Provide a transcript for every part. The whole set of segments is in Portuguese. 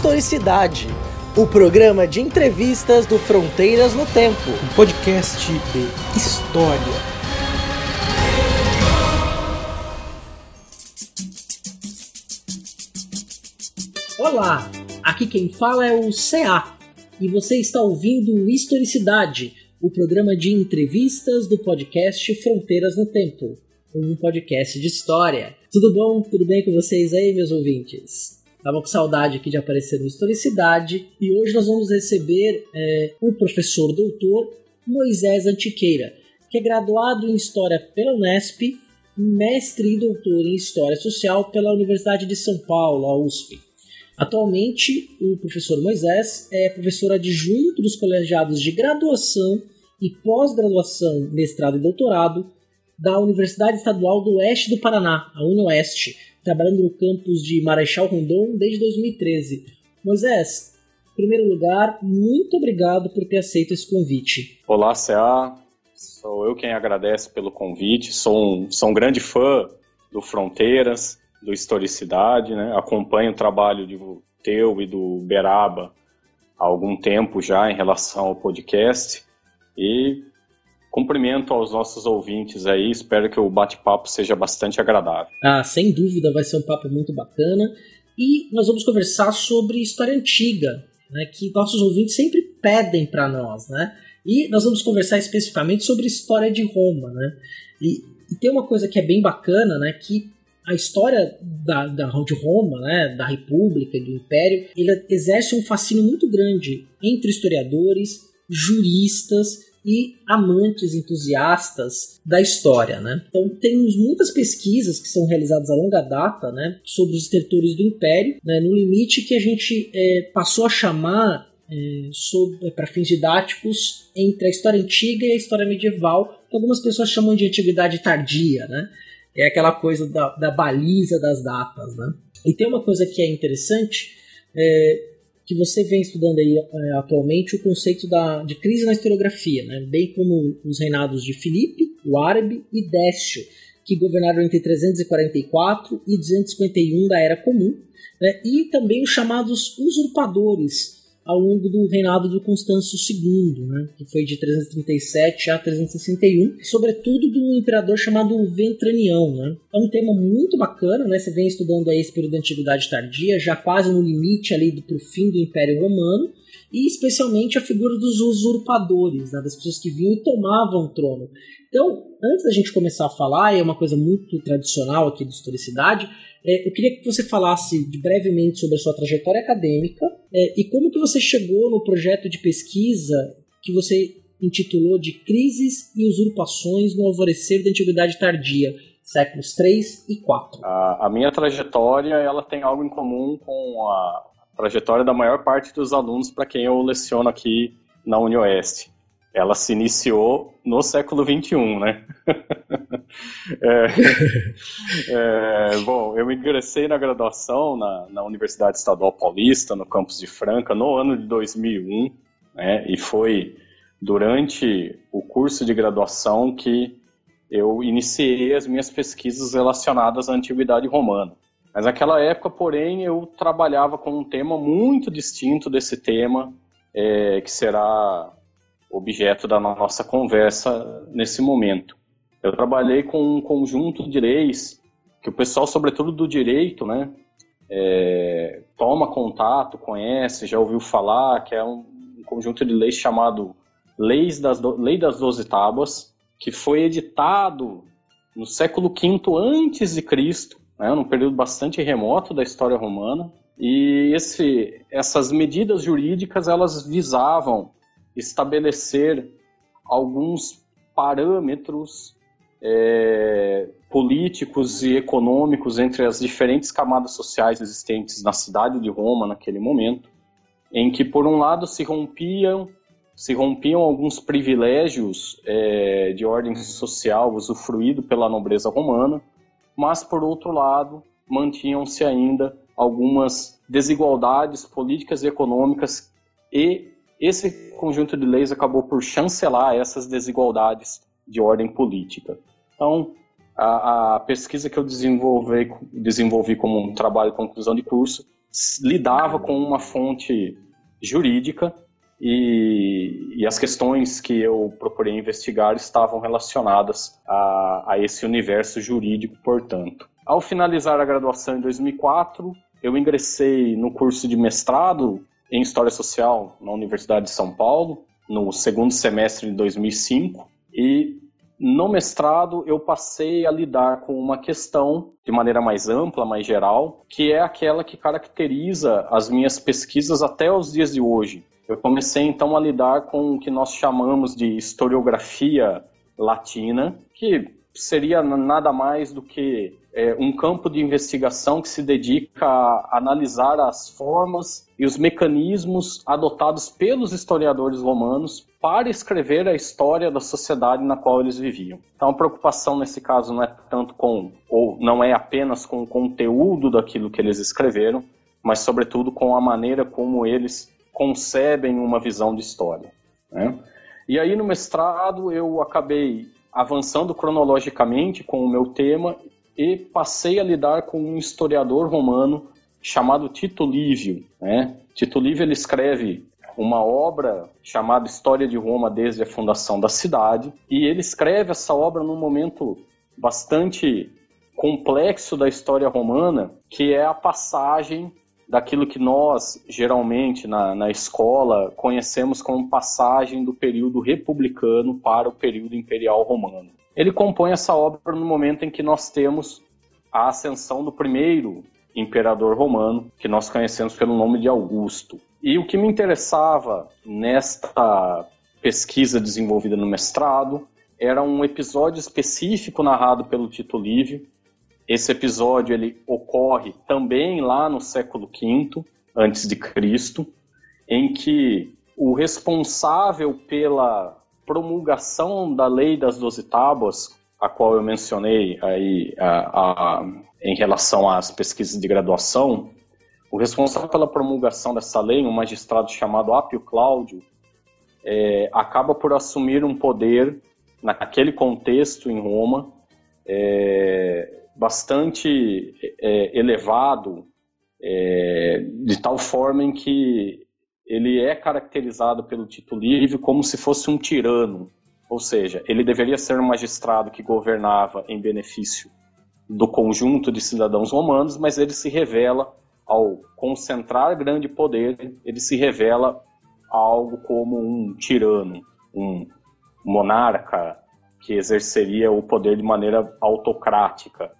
Historicidade, o programa de entrevistas do Fronteiras no Tempo. Um podcast de história. Olá, aqui quem fala é o CA e você está ouvindo Historicidade, o programa de entrevistas do podcast Fronteiras no Tempo, um podcast de história. Tudo bom? Tudo bem com vocês aí, meus ouvintes? Tava com saudade aqui de aparecer no Historicidade e hoje nós vamos receber é, o professor doutor Moisés Antiqueira, que é graduado em História pela Unesp, mestre e doutor em História Social pela Universidade de São Paulo, a USP. Atualmente, o professor Moisés é professor adjunto dos colegiados de graduação e pós-graduação, mestrado e doutorado da Universidade Estadual do Oeste do Paraná, a UniOeste, trabalhando no campus de Marechal Rondon desde 2013. Moisés, em primeiro lugar, muito obrigado por ter aceito esse convite. Olá, CA. Sou eu quem agradece pelo convite. Sou um, sou um grande fã do Fronteiras, do Historicidade, né? Acompanho o trabalho de teu e do Beraba há algum tempo já em relação ao podcast e Cumprimento aos nossos ouvintes aí, espero que o bate-papo seja bastante agradável. Ah, sem dúvida, vai ser um papo muito bacana. E nós vamos conversar sobre história antiga, né, que nossos ouvintes sempre pedem para nós, né? E nós vamos conversar especificamente sobre história de Roma, né? E, e, tem uma coisa que é bem bacana, né, que a história da, da, de Roma, né, da República e do Império, ele exerce um fascínio muito grande entre historiadores, juristas e amantes entusiastas da história, né? Então temos muitas pesquisas que são realizadas a longa data, né, sobre os territórios do Império, né, no limite que a gente é, passou a chamar é, é para fins didáticos entre a história antiga e a história medieval, que algumas pessoas chamam de antiguidade tardia, né? É aquela coisa da, da baliza das datas, né? E tem uma coisa que é interessante, é, que você vem estudando aí é, atualmente o conceito da, de crise na historiografia, né? bem como os reinados de Filipe, o Árabe e Décio, que governaram entre 344 e 251 da Era Comum, né? e também os chamados usurpadores, ao longo do reinado do Constâncio II, né, que foi de 337 a 361, sobretudo do imperador chamado Ventranião. Né. É um tema muito bacana, né, você vem estudando aí esse período da Antiguidade Tardia, já quase no limite ali do fim do Império Romano, e especialmente a figura dos usurpadores, né, das pessoas que vinham e tomavam o trono. Então, antes da gente começar a falar, e é uma coisa muito tradicional aqui do Historicidade, eu queria que você falasse brevemente sobre a sua trajetória acadêmica é, e como que você chegou no projeto de pesquisa que você intitulou de Crises e Usurpações no Alvorecer da Antiguidade Tardia, séculos 3 e 4. A, a minha trajetória ela tem algo em comum com a trajetória da maior parte dos alunos para quem eu leciono aqui na UniOeste ela se iniciou no século XXI, né? é, é, bom, eu ingressei na graduação na, na, Universidade Estadual Paulista, no campus de Franca, no ano de 2001, né? E foi durante o curso de graduação que eu iniciei as minhas pesquisas relacionadas à antiguidade romana. Mas naquela época, porém, eu trabalhava com um tema muito distinto desse tema, é, que será objeto da nossa conversa nesse momento. Eu trabalhei com um conjunto de leis que o pessoal, sobretudo do direito, né, é, toma contato, conhece, já ouviu falar, que é um, um conjunto de leis chamado Leis das do, Lei das Doze Tábuas, que foi editado no século V antes de Cristo, né, num período bastante remoto da história romana. E esse, essas medidas jurídicas elas visavam estabelecer alguns parâmetros é, políticos e econômicos entre as diferentes camadas sociais existentes na cidade de Roma naquele momento, em que por um lado se rompiam se rompiam alguns privilégios é, de ordem social usufruído pela nobreza romana, mas por outro lado mantinham-se ainda algumas desigualdades políticas e econômicas e esse conjunto de leis acabou por chancelar essas desigualdades de ordem política. Então, a, a pesquisa que eu desenvolvi, desenvolvi como um trabalho de conclusão de curso lidava com uma fonte jurídica e, e, as questões que eu procurei investigar estavam relacionadas a, a esse universo jurídico, portanto. Ao finalizar a graduação em 2004, eu ingressei no curso de mestrado em História Social na Universidade de São Paulo, no segundo semestre de 2005, e no mestrado eu passei a lidar com uma questão de maneira mais ampla, mais geral, que é aquela que caracteriza as minhas pesquisas até os dias de hoje. Eu comecei então a lidar com o que nós chamamos de historiografia latina, que seria nada mais do que é, um campo de investigação que se dedica a analisar as formas e os mecanismos adotados pelos historiadores romanos para escrever a história da sociedade na qual eles viviam. Então a preocupação nesse caso não é tanto com, ou não é apenas com o conteúdo daquilo que eles escreveram, mas sobretudo com a maneira como eles concebem uma visão de história. Né? E aí no mestrado eu acabei avançando cronologicamente com o meu tema e passei a lidar com um historiador romano chamado Tito Livio. Né? Tito Livio ele escreve uma obra chamada História de Roma desde a fundação da cidade e ele escreve essa obra num momento bastante complexo da história romana, que é a passagem daquilo que nós, geralmente, na, na escola, conhecemos como passagem do período republicano para o período imperial romano. Ele compõe essa obra no momento em que nós temos a ascensão do primeiro imperador romano, que nós conhecemos pelo nome de Augusto. E o que me interessava nesta pesquisa desenvolvida no mestrado era um episódio específico narrado pelo Tito Livio, esse episódio ele ocorre também lá no século V antes de Cristo, em que o responsável pela promulgação da lei das doze tábuas, a qual eu mencionei aí a, a, em relação às pesquisas de graduação, o responsável pela promulgação dessa lei, um magistrado chamado Apio Cláudio, é, acaba por assumir um poder naquele contexto em Roma é, bastante é, elevado, é, de tal forma em que ele é caracterizado pelo Tito Livre como se fosse um tirano, ou seja, ele deveria ser um magistrado que governava em benefício do conjunto de cidadãos romanos, mas ele se revela, ao concentrar grande poder, ele se revela algo como um tirano, um monarca que exerceria o poder de maneira autocrática.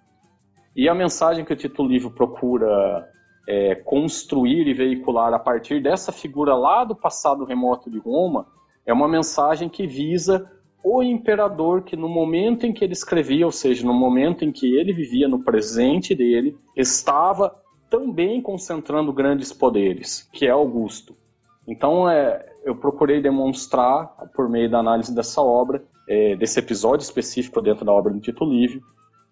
E a mensagem que o Tito Livre procura é, construir e veicular a partir dessa figura lá do passado remoto de Roma é uma mensagem que visa o imperador que no momento em que ele escrevia, ou seja, no momento em que ele vivia no presente dele, estava também concentrando grandes poderes, que é Augusto. Então, é, eu procurei demonstrar, por meio da análise dessa obra, é, desse episódio específico dentro da obra do Tito Livre,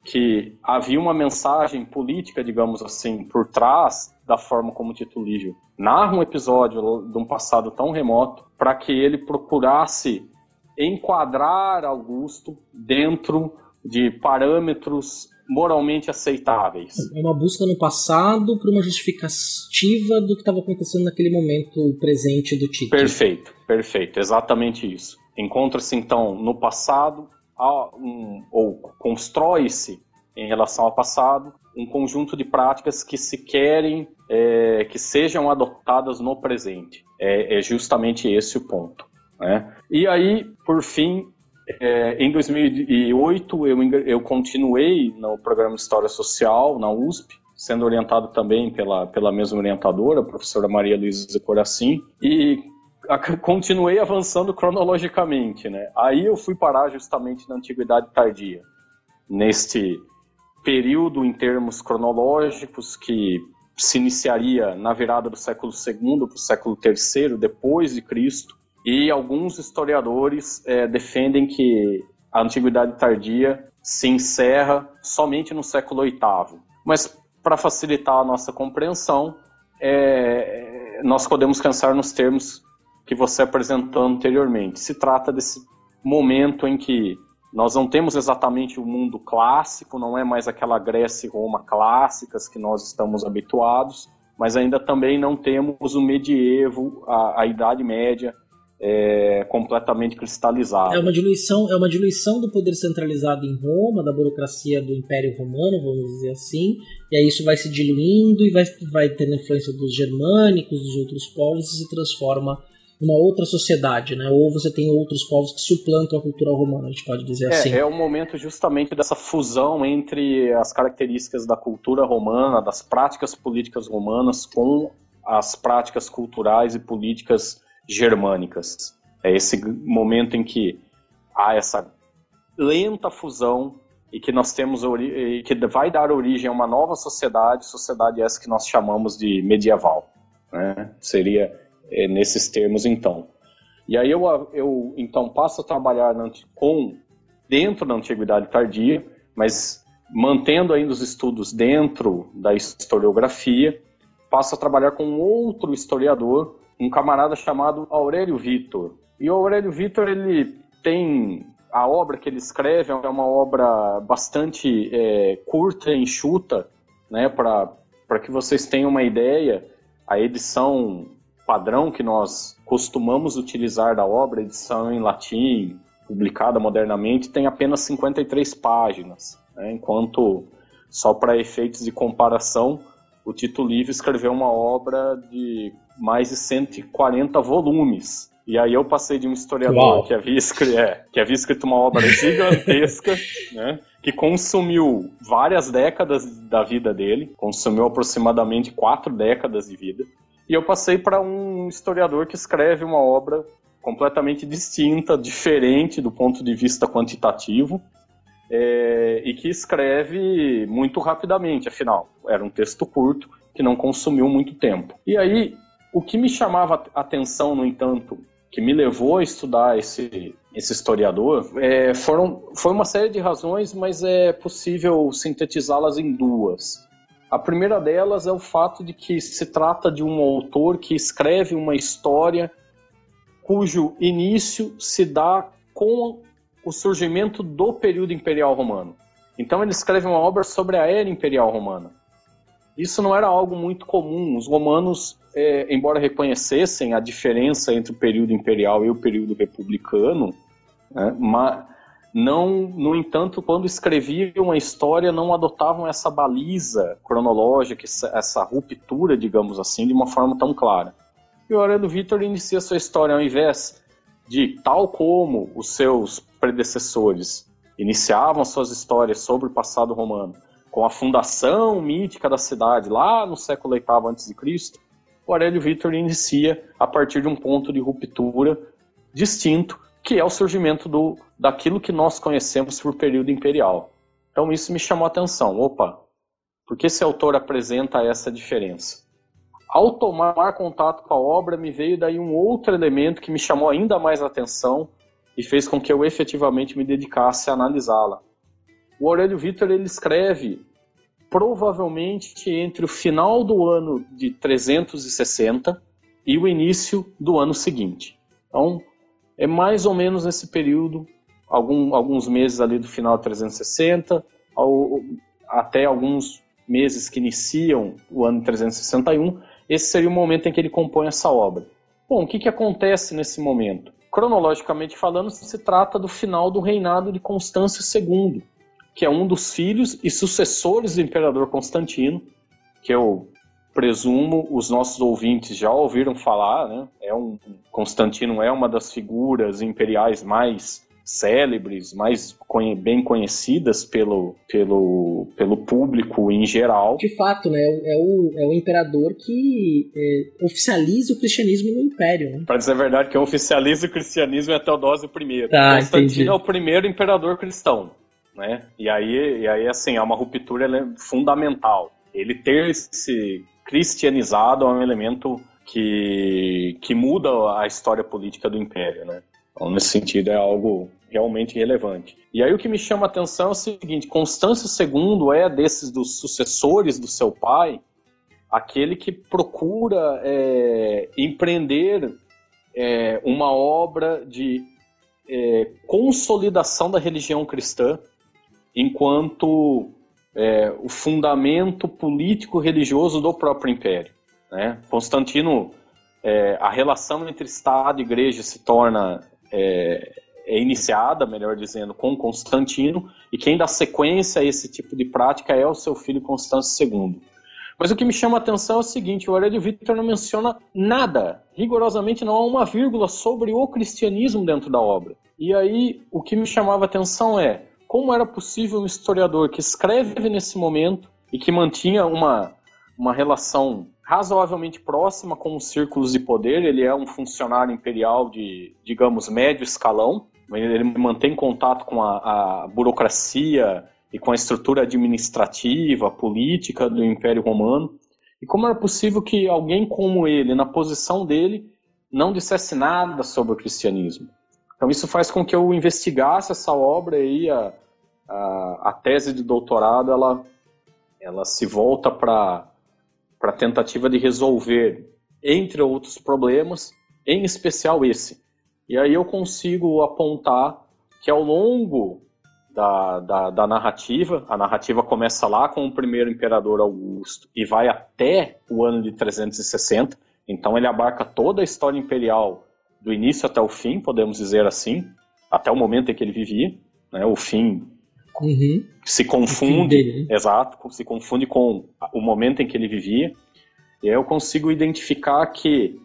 que havia uma mensagem política, digamos assim, por trás da forma como Tito Livio narra um episódio de um passado tão remoto para que ele procurasse enquadrar Augusto dentro de parâmetros moralmente aceitáveis. É uma busca no passado para uma justificativa do que estava acontecendo naquele momento presente do Tito. Perfeito, perfeito, exatamente isso. Encontra-se então no passado um, ou constrói-se em relação ao passado um conjunto de práticas que se querem é, que sejam adotadas no presente. É, é justamente esse o ponto. Né? E aí, por fim, é, em 2008 eu, eu continuei no programa de História Social na USP, sendo orientado também pela, pela mesma orientadora, a professora Maria Luísa Coracim, e continuei avançando cronologicamente, né? Aí eu fui parar justamente na Antiguidade Tardia, neste período em termos cronológicos que se iniciaria na virada do século II para o século III depois de Cristo, e alguns historiadores é, defendem que a Antiguidade Tardia se encerra somente no século VIII. Mas para facilitar a nossa compreensão, é, nós podemos pensar nos termos que você apresentou anteriormente. Se trata desse momento em que nós não temos exatamente o mundo clássico, não é mais aquela Grécia e Roma clássicas que nós estamos habituados, mas ainda também não temos o medievo, a, a Idade Média, é, completamente cristalizada. É uma diluição, é uma diluição do poder centralizado em Roma, da burocracia do Império Romano, vamos dizer assim, e aí isso vai se diluindo e vai, vai tendo influência dos germânicos, dos outros povos e se transforma uma outra sociedade, né? Ou você tem outros povos que suplantam a cultura romana, a gente pode dizer é, assim. É o momento justamente dessa fusão entre as características da cultura romana, das práticas políticas romanas com as práticas culturais e políticas germânicas. É esse momento em que há essa lenta fusão e que nós temos e que vai dar origem a uma nova sociedade, sociedade essa que nós chamamos de medieval. Né? Seria é, nesses termos então. E aí eu, eu então passo a trabalhar na, com dentro da antiguidade tardia, mas mantendo ainda os estudos dentro da historiografia, passo a trabalhar com outro historiador, um camarada chamado Aurélio Vitor. E o Aurélio Vitor ele tem a obra que ele escreve é uma obra bastante é, curta enxuta, né, para que vocês tenham uma ideia. A edição padrão que nós costumamos utilizar da obra, edição em latim, publicada modernamente, tem apenas 53 páginas, né? enquanto, só para efeitos de comparação, o Tito Livre escreveu uma obra de mais de 140 volumes. E aí eu passei de um historiador que havia, escrito, é, que havia escrito uma obra gigantesca, né, que consumiu várias décadas da vida dele, consumiu aproximadamente quatro décadas de vida, e eu passei para um historiador que escreve uma obra completamente distinta, diferente do ponto de vista quantitativo, é, e que escreve muito rapidamente, afinal, era um texto curto que não consumiu muito tempo. E aí, o que me chamava atenção, no entanto, que me levou a estudar esse, esse historiador, é, foram, foi uma série de razões, mas é possível sintetizá-las em duas. A primeira delas é o fato de que se trata de um autor que escreve uma história cujo início se dá com o surgimento do período imperial romano. Então ele escreve uma obra sobre a era imperial romana. Isso não era algo muito comum. Os romanos, é, embora reconhecessem a diferença entre o período imperial e o período republicano, né, mas não, no entanto, quando escreviam a história, não adotavam essa baliza cronológica, essa ruptura, digamos assim, de uma forma tão clara. E o Aurélio Vitor inicia sua história ao invés de, tal como os seus predecessores iniciavam suas histórias sobre o passado romano, com a fundação mítica da cidade lá no século VIII a.C., o Aurélio Vitor inicia a partir de um ponto de ruptura distinto, que é o surgimento do, daquilo que nós conhecemos por período imperial. Então isso me chamou a atenção. Opa, por que esse autor apresenta essa diferença? Ao tomar contato com a obra, me veio daí um outro elemento que me chamou ainda mais a atenção e fez com que eu efetivamente me dedicasse a analisá-la. O Aurélio Vitor ele escreve provavelmente entre o final do ano de 360 e o início do ano seguinte. Então, é mais ou menos nesse período, algum, alguns meses ali do final de 360, ao, até alguns meses que iniciam o ano 361, esse seria o momento em que ele compõe essa obra. Bom, o que, que acontece nesse momento? Cronologicamente falando, se trata do final do reinado de Constâncio II, que é um dos filhos e sucessores do imperador Constantino, que eu presumo os nossos ouvintes já ouviram falar, né? É um Constantino é uma das figuras imperiais mais célebres, mais bem conhecidas pelo, pelo, pelo público em geral. De fato, né? É o, é o imperador que é, oficializa o cristianismo no império. Né? Para dizer a verdade, quem oficializa o cristianismo é Teodósio I. Tá, Constantino entendi. é o primeiro imperador cristão. Né? E aí, e aí assim, é uma ruptura é fundamental. Ele ter esse cristianizado é um elemento que, que muda a história política do império, né? Então, nesse sentido, é algo realmente relevante. E aí o que me chama a atenção é o seguinte, Constâncio II é desses dos sucessores do seu pai, aquele que procura é, empreender é, uma obra de é, consolidação da religião cristã enquanto é, o fundamento político-religioso do próprio império. Né? Constantino, é, a relação entre Estado e Igreja se torna é, é iniciada, melhor dizendo, com Constantino, e quem dá sequência a esse tipo de prática é o seu filho Constâncio II. Mas o que me chama a atenção é o seguinte: o Aurélio Victor não menciona nada, rigorosamente não há uma vírgula sobre o cristianismo dentro da obra. E aí o que me chamava a atenção é como era possível um historiador que escreve nesse momento e que mantinha uma, uma relação razoavelmente próxima com os círculos de poder. Ele é um funcionário imperial de, digamos, médio escalão. Ele mantém contato com a, a burocracia e com a estrutura administrativa, política do Império Romano. E como era possível que alguém como ele, na posição dele, não dissesse nada sobre o cristianismo? Então isso faz com que eu investigasse essa obra e a, a, a tese de doutorado ela, ela se volta para a tentativa de resolver, entre outros problemas, em especial esse. E aí eu consigo apontar que ao longo da, da, da, narrativa. A narrativa começa lá com o primeiro imperador Augusto e vai até o ano de 360. Então ele abarca toda a história imperial do início até o fim, podemos dizer assim, até o momento em que ele vivia. Né? O fim uhum. se confunde, dele, né? exato, se confunde com o momento em que ele vivia. E aí eu consigo identificar que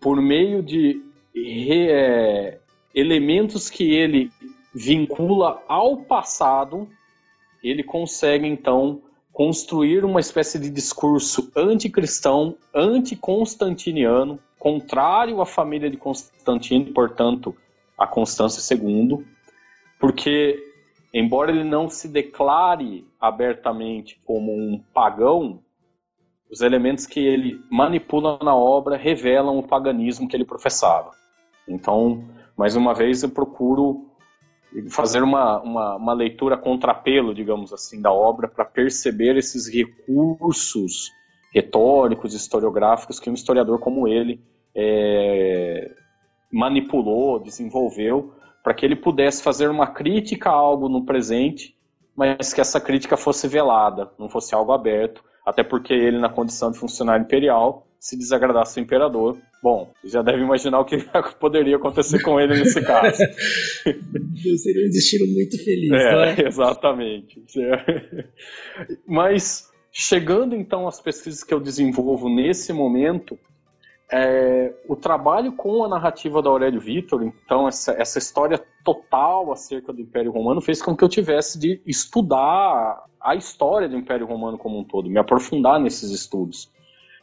por meio de é, elementos que ele vincula ao passado, ele consegue então construir uma espécie de discurso anticristão, anticonstantiniano, contrário à família de Constantino, portanto, a Constância II, porque embora ele não se declare abertamente como um pagão, os elementos que ele manipula na obra revelam o paganismo que ele professava. Então, mais uma vez, eu procuro fazer uma, uma, uma leitura contrapelo, digamos assim, da obra para perceber esses recursos retóricos, historiográficos que um historiador como ele é, manipulou, desenvolveu, para que ele pudesse fazer uma crítica a algo no presente, mas que essa crítica fosse velada, não fosse algo aberto, até porque ele, na condição de funcionário imperial, se desagradasse o imperador, bom, já deve imaginar o que poderia acontecer com ele nesse caso. Seria um destino muito feliz, é, é? Exatamente. Mas, chegando então às pesquisas que eu desenvolvo nesse momento, é, o trabalho com a narrativa da Aurélio Vitor, então essa, essa história total acerca do Império Romano, fez com que eu tivesse de estudar a história do Império Romano como um todo, me aprofundar nesses estudos.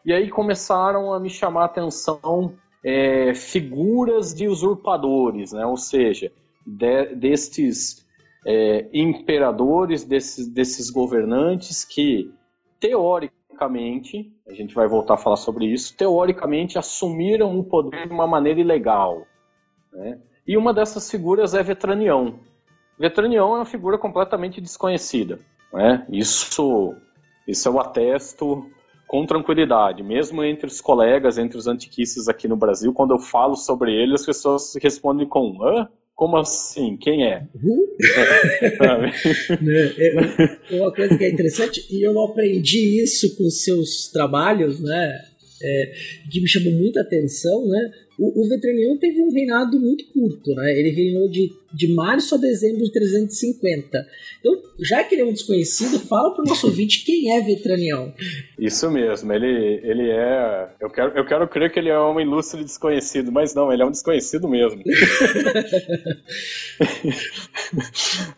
E aí começaram a me chamar a atenção é, figuras de usurpadores, né? ou seja, de, destes é, imperadores, desses, desses governantes que, teoricamente, a gente vai voltar a falar sobre isso, teoricamente assumiram o poder de uma maneira ilegal. Né? E uma dessas figuras é Vetranião. Vetranião é uma figura completamente desconhecida. Né? Isso, isso eu atesto com tranquilidade, mesmo entre os colegas, entre os antiquistas aqui no Brasil, quando eu falo sobre ele, as pessoas respondem com Hã? Como assim? Quem é? Uhum. Né, é, uma coisa que é interessante, e eu aprendi isso com seus trabalhos, né? É, que me chamou muita atenção, né? O, o Vetranião teve um reinado muito curto, né? Ele reinou de, de março a dezembro de 350. Então, já que ele é um desconhecido, fala para o nosso ouvinte quem é Vetranião. Isso mesmo, ele, ele é. Eu quero, eu quero crer que ele é um ilustre desconhecido, mas não, ele é um desconhecido mesmo.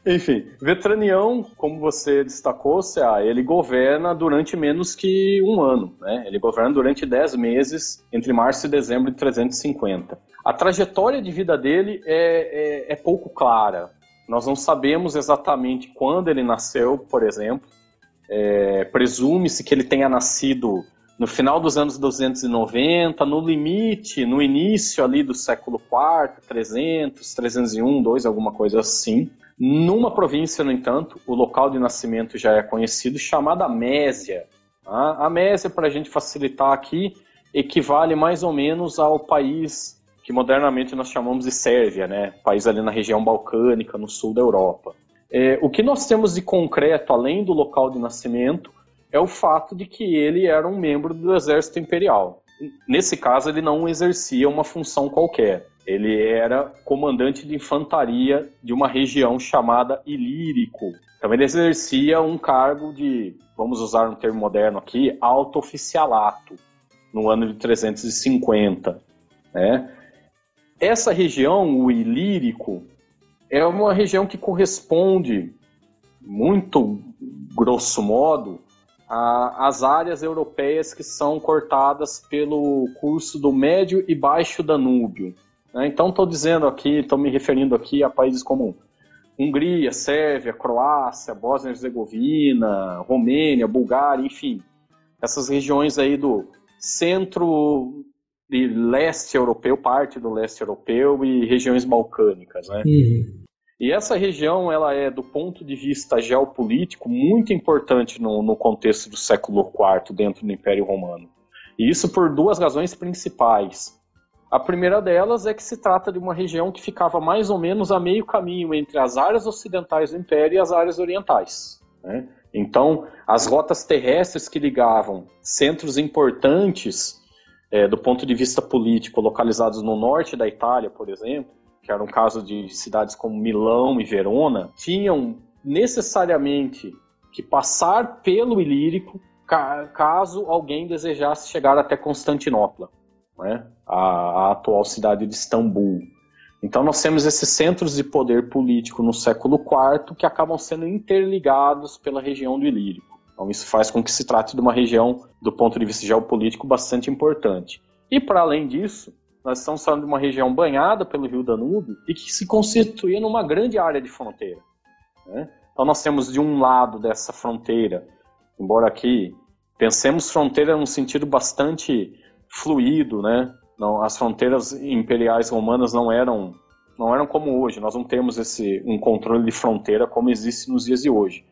Enfim, Vetranião, como você destacou, Cea, ele governa durante menos que um ano. Né? Ele governa durante 10 meses, entre março e dezembro de 350. A trajetória de vida dele é, é, é pouco clara. Nós não sabemos exatamente quando ele nasceu, por exemplo. É, Presume-se que ele tenha nascido no final dos anos 290, no limite, no início ali do século IV, 300, 301, 2, alguma coisa assim. Numa província, no entanto, o local de nascimento já é conhecido, chamada Mésia. Tá? A Mésia, para a gente facilitar aqui, equivale mais ou menos ao país que modernamente nós chamamos de Sérvia, né? país ali na região balcânica, no sul da Europa. É, o que nós temos de concreto, além do local de nascimento, é o fato de que ele era um membro do exército imperial. Nesse caso, ele não exercia uma função qualquer. Ele era comandante de infantaria de uma região chamada Ilírico. Então ele exercia um cargo de, vamos usar um termo moderno aqui, alto oficialato, no ano de 350. Né? Essa região, o Ilírico, é uma região que corresponde, muito grosso modo, às áreas europeias que são cortadas pelo curso do Médio e Baixo Danúbio. Né? Então estou dizendo aqui, estou me referindo aqui a países como Hungria, Sérvia, Croácia, Bósnia e Herzegovina, Romênia, Bulgária, enfim, essas regiões aí do centro e leste europeu, parte do leste europeu e regiões balcânicas, né? Uhum. E essa região, ela é, do ponto de vista geopolítico, muito importante no, no contexto do século IV dentro do Império Romano. E isso por duas razões principais. A primeira delas é que se trata de uma região que ficava mais ou menos a meio caminho entre as áreas ocidentais do Império e as áreas orientais. Né? Então, as rotas terrestres que ligavam centros importantes é, do ponto de vista político, localizados no norte da Itália, por exemplo, que era um caso de cidades como Milão e Verona, tinham necessariamente que passar pelo Ilírico caso alguém desejasse chegar até Constantinopla né, a, a atual cidade de Istambul. Então nós temos esses centros de poder político no século IV que acabam sendo interligados pela região do Ilírico. Então isso faz com que se trate de uma região, do ponto de vista geopolítico, bastante importante. E para além disso, nós estamos falando de uma região banhada pelo rio Danúbio e que se constituía numa grande área de fronteira. Né? Então nós temos de um lado dessa fronteira, embora aqui pensemos fronteira num sentido bastante fluido, né? Não, as fronteiras imperiais romanas não eram não eram como hoje. Nós não temos esse um controle de fronteira como existe nos dias de hoje.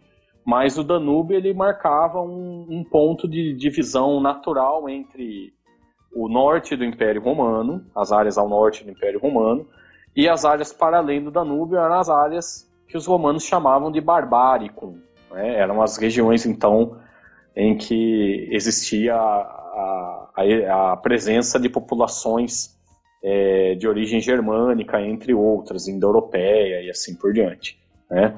Mas o Danúbio ele marcava um, um ponto de divisão natural entre o norte do Império Romano, as áreas ao norte do Império Romano, e as áreas para além do Danúbio eram as áreas que os romanos chamavam de Barbáricum. Né? Eram as regiões, então, em que existia a, a, a presença de populações é, de origem germânica, entre outras, indo-europeia e assim por diante. Né?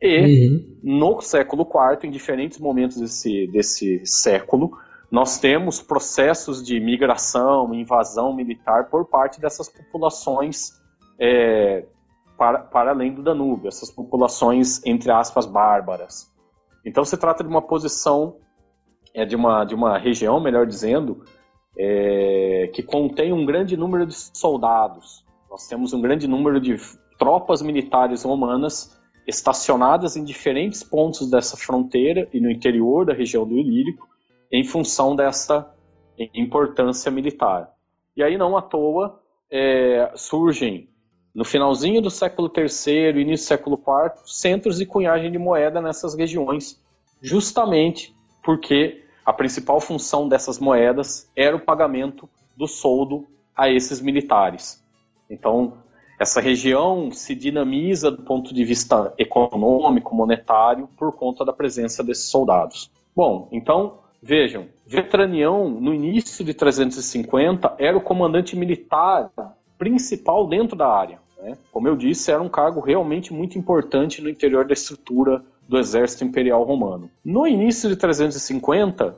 E uhum. no século IV, em diferentes momentos desse, desse século, nós temos processos de migração, invasão militar por parte dessas populações é, para, para além do Danúbio, essas populações, entre aspas, bárbaras. Então se trata de uma posição é de uma, de uma região, melhor dizendo, é, que contém um grande número de soldados. Nós temos um grande número de tropas militares romanas estacionadas em diferentes pontos dessa fronteira e no interior da região do Ilírico, em função dessa importância militar. E aí, não à toa, é, surgem, no finalzinho do século III, início do século IV, centros de cunhagem de moeda nessas regiões, justamente porque a principal função dessas moedas era o pagamento do soldo a esses militares. Então, essa região se dinamiza do ponto de vista econômico, monetário, por conta da presença desses soldados. Bom, então, vejam, Vetranião, no início de 350, era o comandante militar principal dentro da área. Né? Como eu disse, era um cargo realmente muito importante no interior da estrutura do exército imperial romano. No início de 350,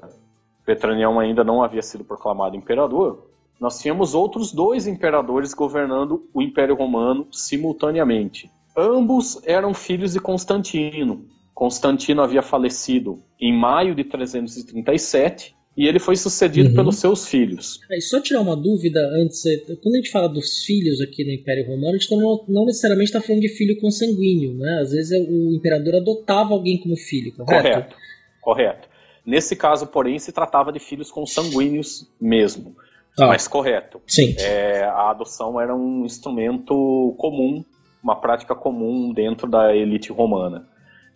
Vetranião ainda não havia sido proclamado imperador, nós tínhamos outros dois imperadores governando o Império Romano simultaneamente. Ambos eram filhos de Constantino. Constantino havia falecido em maio de 337 e ele foi sucedido uhum. pelos seus filhos. Só tirar uma dúvida antes, é, quando a gente fala dos filhos aqui no Império Romano, a gente não, não necessariamente está falando de filho consanguíneo, né? Às vezes é, o imperador adotava alguém como filho, correto? Correto, correto. Nesse caso, porém, se tratava de filhos consanguíneos mesmo. Ah, mas correto. Sim. É, a adoção era um instrumento comum, uma prática comum dentro da elite romana.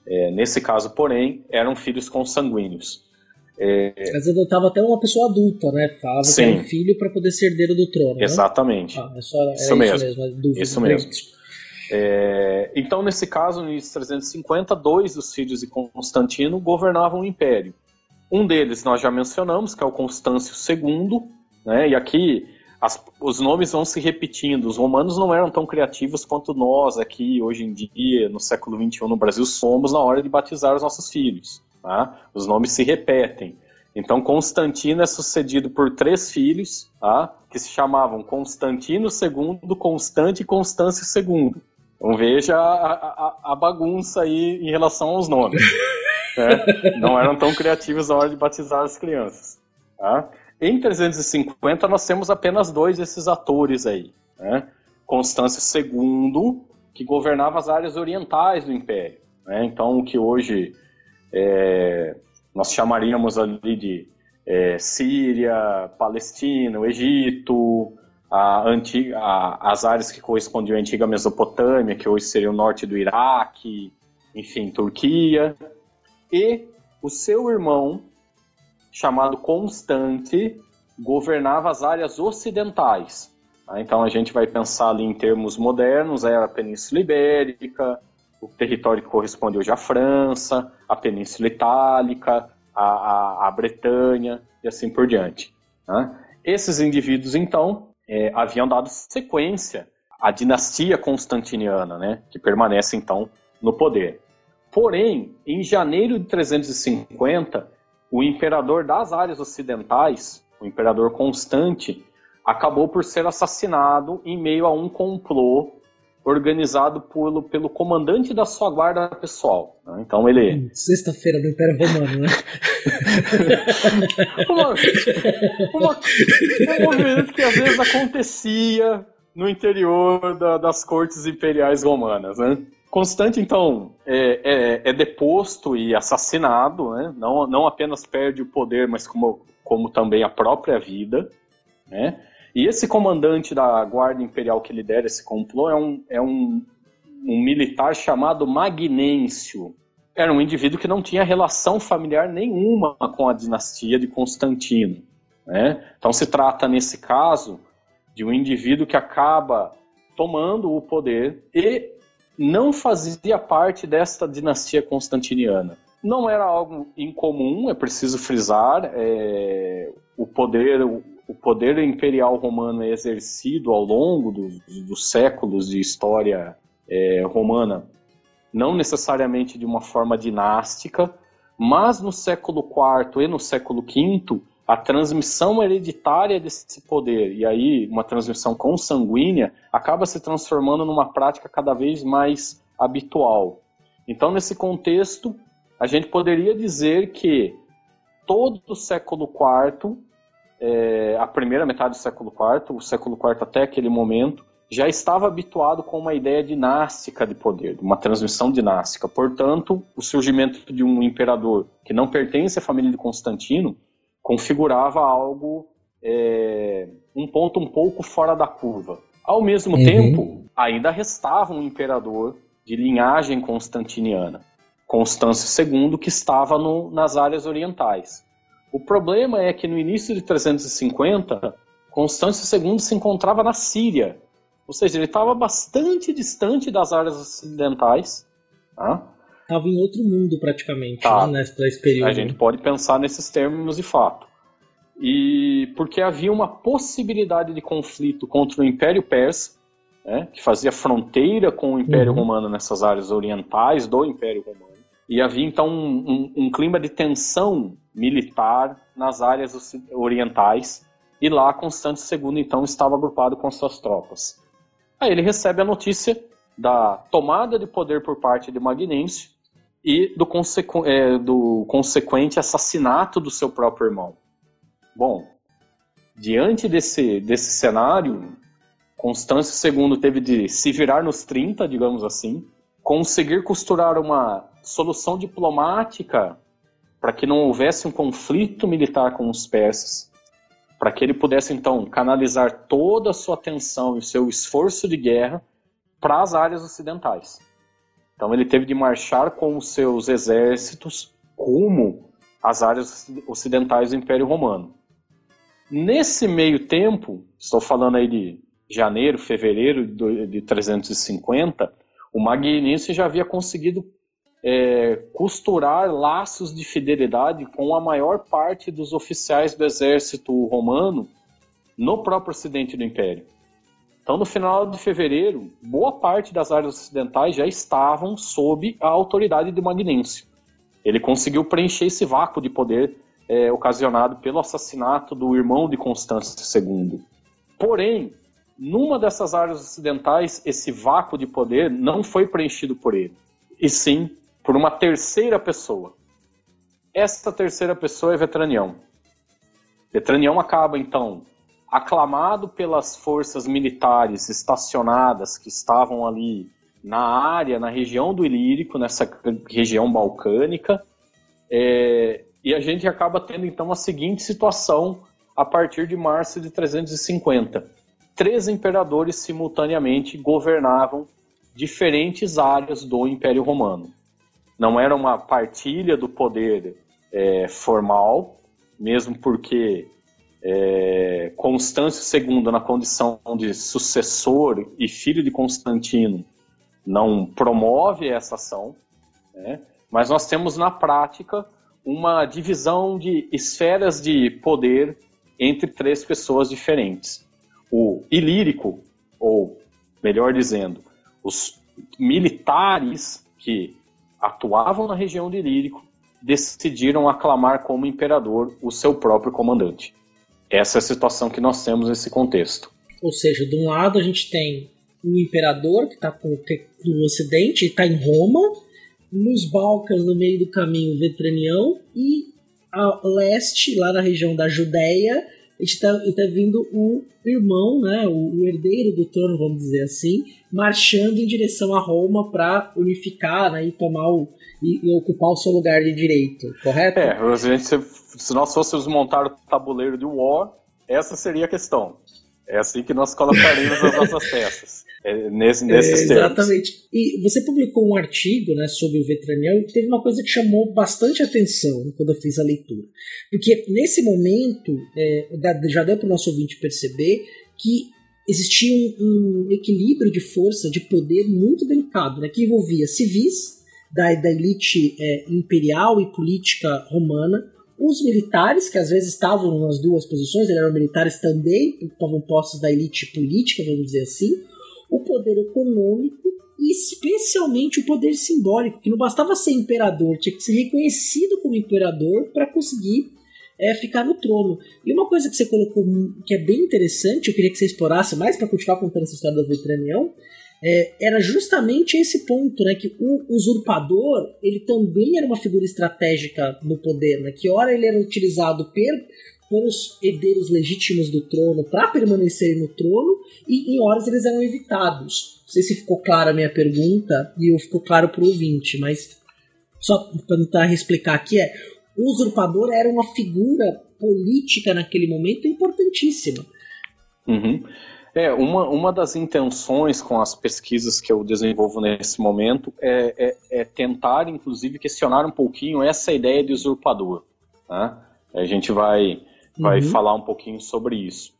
É, nesse caso, porém, eram filhos consanguíneos. É... Mas adotava até uma pessoa adulta, né? Falava Sim. que era um filho para poder ser herdeiro do trono. Né? Exatamente. Ah, isso, era, isso, mesmo. isso mesmo. Dúvida, isso mesmo. É... então, nesse caso, no início de 350, dois dos filhos de Constantino governavam o império. Um deles nós já mencionamos, que é o Constâncio II, né? E aqui as, os nomes vão se repetindo. Os romanos não eram tão criativos quanto nós aqui, hoje em dia, no século XXI, no Brasil, somos na hora de batizar os nossos filhos. Tá? Os nomes se repetem. Então, Constantino é sucedido por três filhos, tá? que se chamavam Constantino II, Constante e Constâncio II. Então, veja a, a, a bagunça aí em relação aos nomes. né? Não eram tão criativos na hora de batizar as crianças. Tá? Em 350 nós temos apenas dois desses atores aí, né? Constâncio II, que governava as áreas orientais do Império, né? Então o que hoje é, nós chamaríamos ali de é, Síria, Palestina, o Egito, a antiga, a, as áreas que correspondiam à antiga Mesopotâmia, que hoje seria o norte do Iraque, enfim, Turquia, e o seu irmão chamado Constante governava as áreas ocidentais. Tá? Então a gente vai pensar ali em termos modernos, era a Península Ibérica, o território que corresponde hoje à França, a Península Itálica, a, a, a Bretanha e assim por diante. Tá? Esses indivíduos, então, é, haviam dado sequência à dinastia constantiniana, né, que permanece, então, no poder. Porém, em janeiro de 350, o imperador das áreas ocidentais, o imperador Constante, acabou por ser assassinado em meio a um complô organizado pelo, pelo comandante da sua guarda pessoal. Né? Então ele. Hum, sexta-feira do Império Romano, né? uma, uma, um movimento que às vezes acontecia no interior da, das cortes imperiais romanas, né? Constante, então, é, é, é, deposto e assassinado, né? não, não apenas perde o poder, mas como, como também a própria vida. Né? E esse comandante da Guarda Imperial que lidera esse complô é um, é um, um militar chamado Magnêncio. Era um indivíduo que não tinha relação familiar nenhuma com a dinastia de Constantino. Né? Então se trata, nesse caso, de um indivíduo que acaba tomando o poder e não fazia parte desta dinastia constantiniana. Não era algo incomum, é preciso frisar, é, o, poder, o, poder imperial romano é exercido ao longo dos, dos séculos de história é, romana, não necessariamente de uma forma dinástica, mas no século IV e no século V a transmissão hereditária desse poder, e aí uma transmissão consanguínea, acaba se transformando numa prática cada vez mais habitual. Então, nesse contexto, a gente poderia dizer que todo o século IV, é, a primeira metade do século IV, o século IV até aquele momento, já estava habituado com uma ideia dinástica de poder, uma transmissão dinástica. Portanto, o surgimento de um imperador que não pertence à família de Constantino configurava algo, é, um ponto um pouco fora da curva. Ao mesmo uhum. tempo, ainda restava um imperador de linhagem constantiniana, Constâncio II, que estava no, nas áreas orientais. O problema é que no início de 350, Constâncio II se encontrava na Síria, ou seja, ele estava bastante distante das áreas ocidentais. Tá? estava em outro mundo praticamente, tá. né, nesse período. A gente pode pensar nesses termos de fato. E porque havia uma possibilidade de conflito contra o Império Persa, né, que fazia fronteira com o Império uhum. Romano nessas áreas orientais do Império Romano. E havia então um, um, um clima de tensão militar nas áreas orientais, e lá Constante II então estava agrupado com suas tropas. Aí ele recebe a notícia da tomada de poder por parte de Magnêncio e do, consequ é, do consequente assassinato do seu próprio irmão. Bom, diante desse, desse cenário, Constâncio II teve de se virar nos 30, digamos assim, conseguir costurar uma solução diplomática para que não houvesse um conflito militar com os persas, para que ele pudesse então canalizar toda a sua atenção e seu esforço de guerra para as áreas ocidentais. Então ele teve de marchar com os seus exércitos rumo às áreas ocidentais do Império Romano. Nesse meio tempo, estou falando aí de janeiro, fevereiro de 350, o Magnense já havia conseguido é, costurar laços de fidelidade com a maior parte dos oficiais do exército romano no próprio ocidente do Império. Então, no final de fevereiro, boa parte das áreas ocidentais já estavam sob a autoridade de Magnêncio. Ele conseguiu preencher esse vácuo de poder é, ocasionado pelo assassinato do irmão de Constâncio II. Porém, numa dessas áreas ocidentais, esse vácuo de poder não foi preenchido por ele, e sim por uma terceira pessoa. Essa terceira pessoa é Vetranião. Vetranião acaba, então, aclamado pelas forças militares estacionadas que estavam ali na área, na região do Ilírico, nessa região balcânica, é, e a gente acaba tendo então a seguinte situação a partir de março de 350. Três imperadores simultaneamente governavam diferentes áreas do Império Romano. Não era uma partilha do poder é, formal, mesmo porque é, Constâncio II, na condição de sucessor e filho de Constantino, não promove essa ação, né? mas nós temos na prática uma divisão de esferas de poder entre três pessoas diferentes. O ilírico, ou melhor dizendo, os militares que atuavam na região de Ilírico decidiram aclamar como imperador o seu próprio comandante. Essa é a situação que nós temos nesse contexto. Ou seja, de um lado a gente tem o imperador que está no Ocidente, está em Roma, nos Balcãs, no meio do caminho, Vetranião, e a leste, lá na região da Judéia, está tá vindo o irmão, né, o, o, herdeiro do trono, vamos dizer assim, marchando em direção a Roma para unificar né, e tomar o, e, e, ocupar o seu lugar de direito, correto? É, gente, se nós fôssemos montar o tabuleiro de War, essa seria a questão. É assim que nós colocaríamos as nossas peças. É, nesse, nesses é, Exatamente. E você publicou um artigo né, sobre o Vetraniel e teve uma coisa que chamou bastante atenção né, quando eu fiz a leitura. Porque nesse momento, é, já deu para o nosso ouvinte perceber que existia um, um, equilíbrio de força, de poder muito delicado, né, que envolvia civis da, da elite é, imperial e política romana, os militares, que às vezes estavam nas duas posições, eles eram militares também, estavam postos da elite política, vamos dizer assim, o poder econômico e especialmente o poder simbólico, que não bastava ser imperador, tinha que ser reconhecido como imperador para conseguir é, ficar no trono. E uma coisa que você colocou que é bem interessante, eu queria que você explorasse mais para continuar contando essa história da Vetranião, é, era justamente esse ponto, né, que o usurpador ele também era uma figura estratégica no poder, né, que ora ele era utilizado per, pelos herdeiros legítimos do trono para permanecerem no trono e em horas eles eram evitados. Não sei se ficou clara a minha pergunta e ficou claro para o ouvinte, mas só para tentar explicar aqui é o usurpador era uma figura política naquele momento importantíssima. Uhum. É, uma, uma das intenções com as pesquisas que eu desenvolvo nesse momento é, é, é tentar, inclusive, questionar um pouquinho essa ideia de usurpador. Né? A gente vai vai uhum. falar um pouquinho sobre isso.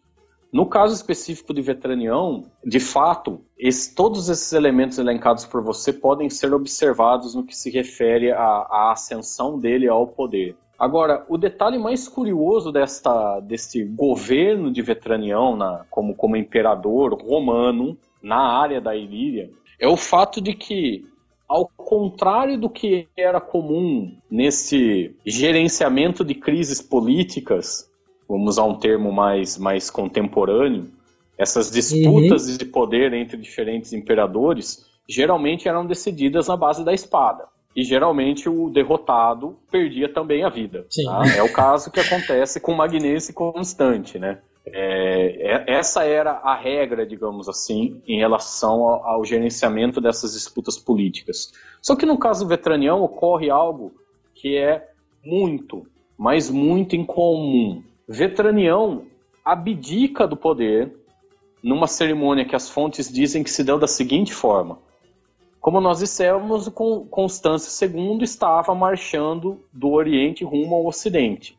No caso específico de Vetranião, de fato, esse, todos esses elementos elencados por você podem ser observados no que se refere à, à ascensão dele ao poder. Agora, o detalhe mais curioso desta, deste governo de Vetranião na, como, como imperador romano na área da Ilíria é o fato de que ao contrário do que era comum nesse gerenciamento de crises políticas vamos usar um termo mais, mais contemporâneo, essas disputas uhum. de poder entre diferentes imperadores geralmente eram decididas na base da espada. E geralmente o derrotado perdia também a vida. Tá? É o caso que acontece com Magnense Constante, né? É, é, essa era a regra, digamos assim, em relação ao, ao, gerenciamento dessas disputas políticas. Só que no caso vetraniano ocorre algo que é muito, mas muito incomum. Vetranião abdica do poder numa cerimônia que as fontes dizem que se deu da seguinte forma. Como nós dissemos, Constâncio II estava marchando do Oriente rumo ao Ocidente.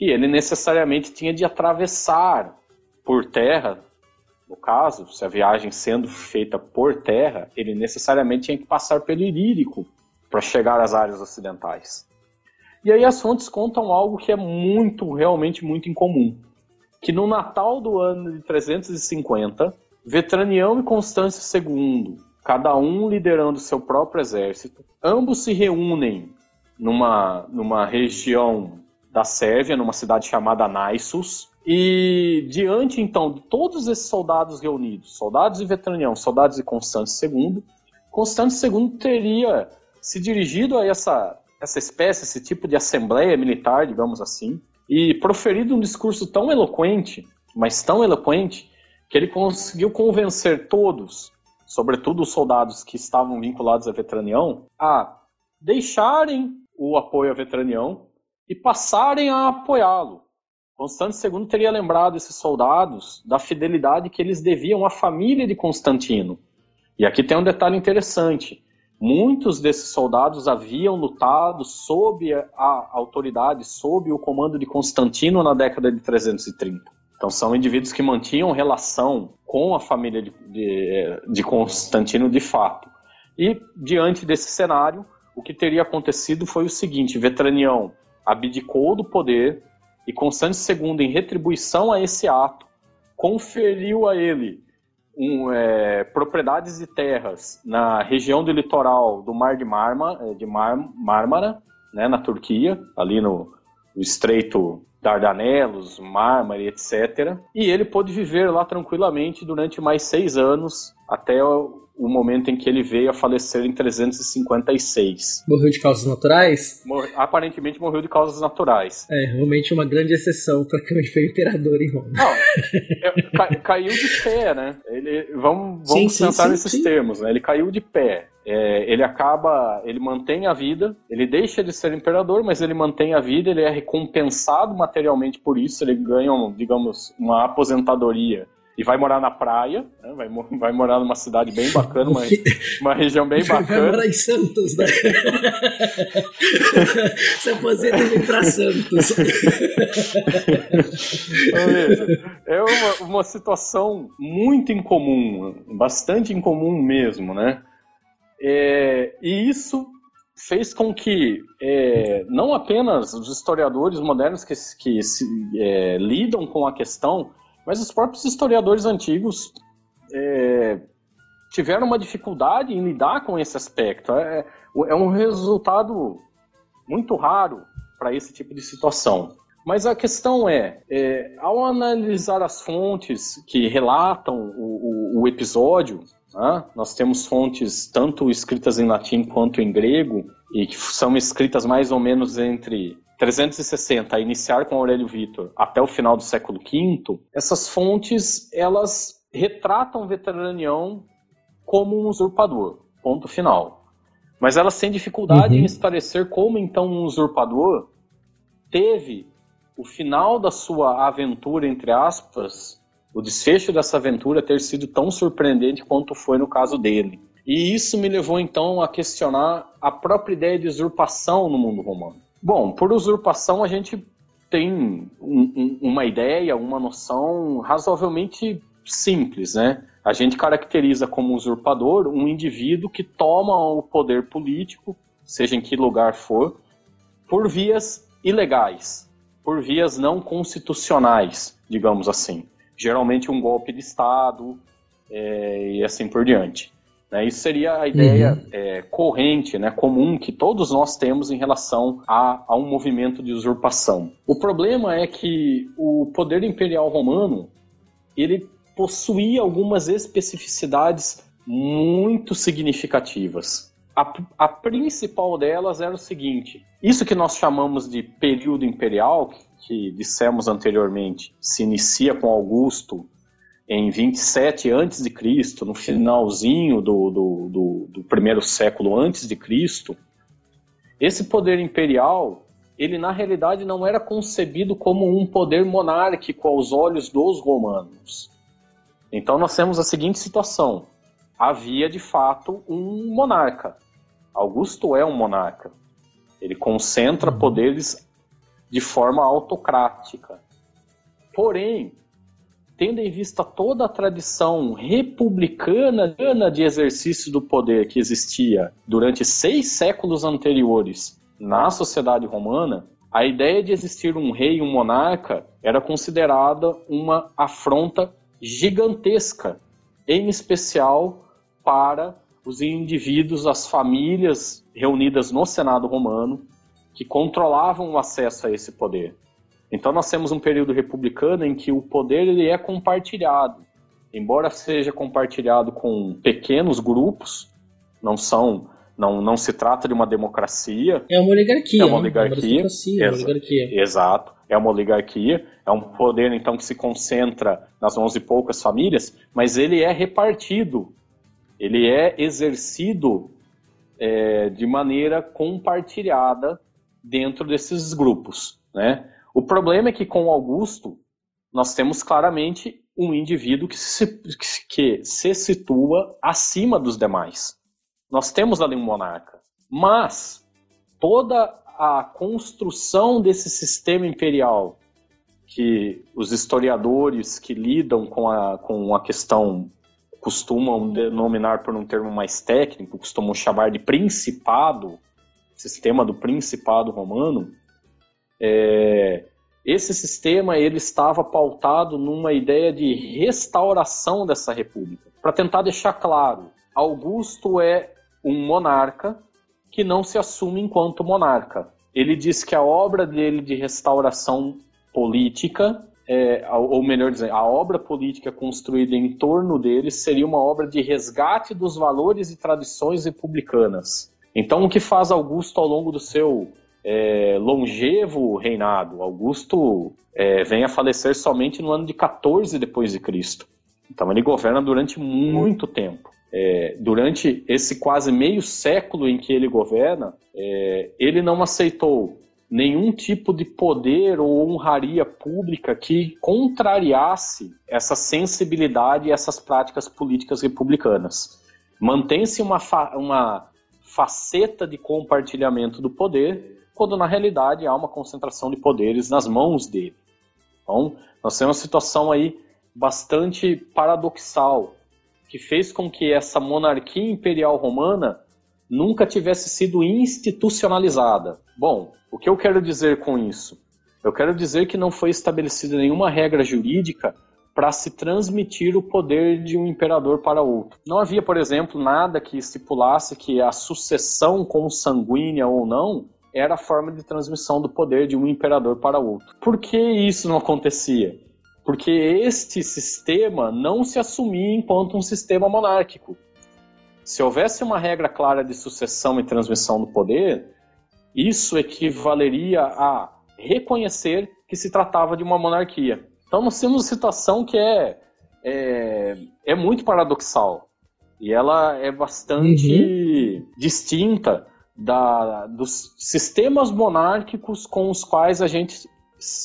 E ele necessariamente tinha de atravessar por terra, no caso, se a viagem sendo feita por terra, ele necessariamente tinha que passar pelo Ilírico para chegar às áreas ocidentais. E aí as fontes contam algo que é muito, realmente muito incomum. Que no Natal do ano de 350, Vetranião e Constâncio II, cada um liderando seu próprio exército, ambos se reúnem numa, numa região da Sérvia, numa cidade chamada Naissus, e diante então de todos esses soldados reunidos, soldados de Vetranião, soldados de Constâncio II, Constâncio II teria se dirigido a essa essa espécie, esse tipo de assembleia militar, digamos assim, e proferido um discurso tão eloquente, mas tão eloquente, que ele conseguiu convencer todos, sobretudo os soldados que estavam vinculados a Vetranião, a deixarem o apoio a Vetranião e passarem a apoiá-lo. Constante II teria lembrado esses soldados da fidelidade que eles deviam à família de Constantino. E aqui tem um detalhe interessante. Muitos desses soldados haviam lutado sob a autoridade, sob o comando de Constantino na década de 330. Então são indivíduos que mantinham relação com a família de, de, de Constantino de fato. E diante desse cenário, o que teria acontecido foi o seguinte: Vetranião abdicou do poder e Constante II, em retribuição a esse ato, conferiu a ele um, é, propriedades de terras na região do litoral do Mar de, Marma, é, de Mar, Mármara, né, na Turquia, ali no, no Estreito Dardanelos, Mármara, etc. E ele pôde viver lá tranquilamente durante mais seis anos, até o momento em que ele veio a falecer em 356. Morreu de causas naturais? Mor aparentemente morreu de causas naturais. É, realmente uma grande exceção para quem foi imperador em Roma. Não, é, ca caiu de pé, né? Ele, vamos vamos sim, pensar sim, nesses sim. termos, né? Ele caiu de pé. É, ele acaba, ele mantém a vida, ele deixa de ser imperador, mas ele mantém a vida, ele é recompensado materialmente por isso, ele ganha, digamos, uma aposentadoria e vai morar na praia, né? vai, vai morar numa cidade bem bacana, uma, uma região bem bacana. Vai morar em Santos, né? Se aposenta e vem pra Santos. é uma, uma situação muito incomum, bastante incomum mesmo, né? É, e isso fez com que é, não apenas os historiadores modernos que, que se, é, lidam com a questão mas os próprios historiadores antigos é, tiveram uma dificuldade em lidar com esse aspecto. É, é um resultado muito raro para esse tipo de situação. Mas a questão é, é, ao analisar as fontes que relatam o, o, o episódio, né, nós temos fontes tanto escritas em latim quanto em grego, e que são escritas mais ou menos entre 360 a iniciar com Aurélio Vitor até o final do século V, essas fontes elas retratam Veteranião como um usurpador, ponto final. Mas elas têm dificuldade uhum. em esclarecer como então um usurpador teve o final da sua aventura, entre aspas, o desfecho dessa aventura ter sido tão surpreendente quanto foi no caso dele. E isso me levou então a questionar a própria ideia de usurpação no mundo romano. Bom, por usurpação a gente tem um, um, uma ideia, uma noção razoavelmente simples, né? A gente caracteriza como usurpador um indivíduo que toma o poder político, seja em que lugar for, por vias ilegais, por vias não constitucionais, digamos assim. Geralmente um golpe de Estado é, e assim por diante. Né? Isso seria a ideia uhum. é, corrente, né, comum que todos nós temos em relação a, a um movimento de usurpação. O problema é que o poder imperial romano ele possuía algumas especificidades muito significativas. A, a, principal delas era o seguinte: isso que nós chamamos de período imperial, que dissemos anteriormente, se inicia com Augusto em 27 antes de Cristo, no finalzinho do, do, do, do primeiro século antes de Cristo, esse poder imperial, ele na realidade não era concebido como um poder monárquico aos olhos dos romanos. Então nós temos a seguinte situação: havia de fato um monarca. Augusto é um monarca. Ele concentra uhum. poderes de forma autocrática. Porém, tendo em vista toda a tradição republicana de exercício do poder que existia durante seis séculos anteriores na sociedade romana, a ideia de existir um rei e um monarca era considerada uma afronta gigantesca, em especial para os indivíduos, as famílias reunidas no Senado romano, que controlavam o acesso a esse poder. Então nós temos um período republicano em que o poder ele é compartilhado. Embora seja compartilhado com pequenos grupos, não são não, não se trata de uma democracia. É uma oligarquia. É uma oligarquia. Né? Uma oligarquia. Exato. É uma oligarquia. É um poder, então, que se concentra nas mãos de poucas famílias, mas ele é repartido. Ele é exercido é, de maneira compartilhada dentro desses grupos. Né? O problema é que com Augusto nós temos claramente um indivíduo que se, que se situa acima dos demais. Nós temos ali um monarca, mas toda a construção desse sistema imperial que os historiadores que lidam com a, com a questão costumam denominar por um termo mais técnico, costumam chamar de principado, sistema do principado romano, é, esse sistema ele estava pautado numa ideia de restauração dessa república. Para tentar deixar claro, Augusto é um monarca que não se assume enquanto monarca. Ele diz que a obra dele de restauração política, é, ou melhor dizendo, a obra política construída em torno dele seria uma obra de resgate dos valores e tradições republicanas. Então, o que faz Augusto ao longo do seu é, longevo reinado. Augusto é, vem a falecer somente no ano de 14 depois de Cristo. Então ele governa durante muito tempo. É, durante esse quase meio século em que ele governa, ele não aceitou nenhum tipo de poder ou honraria pública que contrariasse essa sensibilidade e essas práticas políticas republicanas. Mantém-se uma, uma faceta de compartilhamento do poder, quando na realidade há uma concentração de poderes nas mãos dele. Então, nós temos uma situação aí bastante paradoxal, que fez com que essa monarquia imperial romana nunca tivesse sido institucionalizada. Bom, o que eu quero dizer com isso? Eu quero dizer que não foi estabelecida nenhuma regra jurídica para se transmitir o poder de um imperador para outro. Não havia, por exemplo, nada que estipulasse que a sucessão consanguínea ou não era a forma de transmissão do poder de um imperador para outro. Por que isso não acontecia? Porque este sistema não se assumia enquanto um sistema monárquico. Se houvesse uma regra clara de sucessão e transmissão do poder, isso equivaleria a reconhecer que se tratava de uma monarquia. Então nós temos uma situação que é, é, é muito paradoxal. E ela é bastante uhum. distinta da, dos sistemas monárquicos com os quais a gente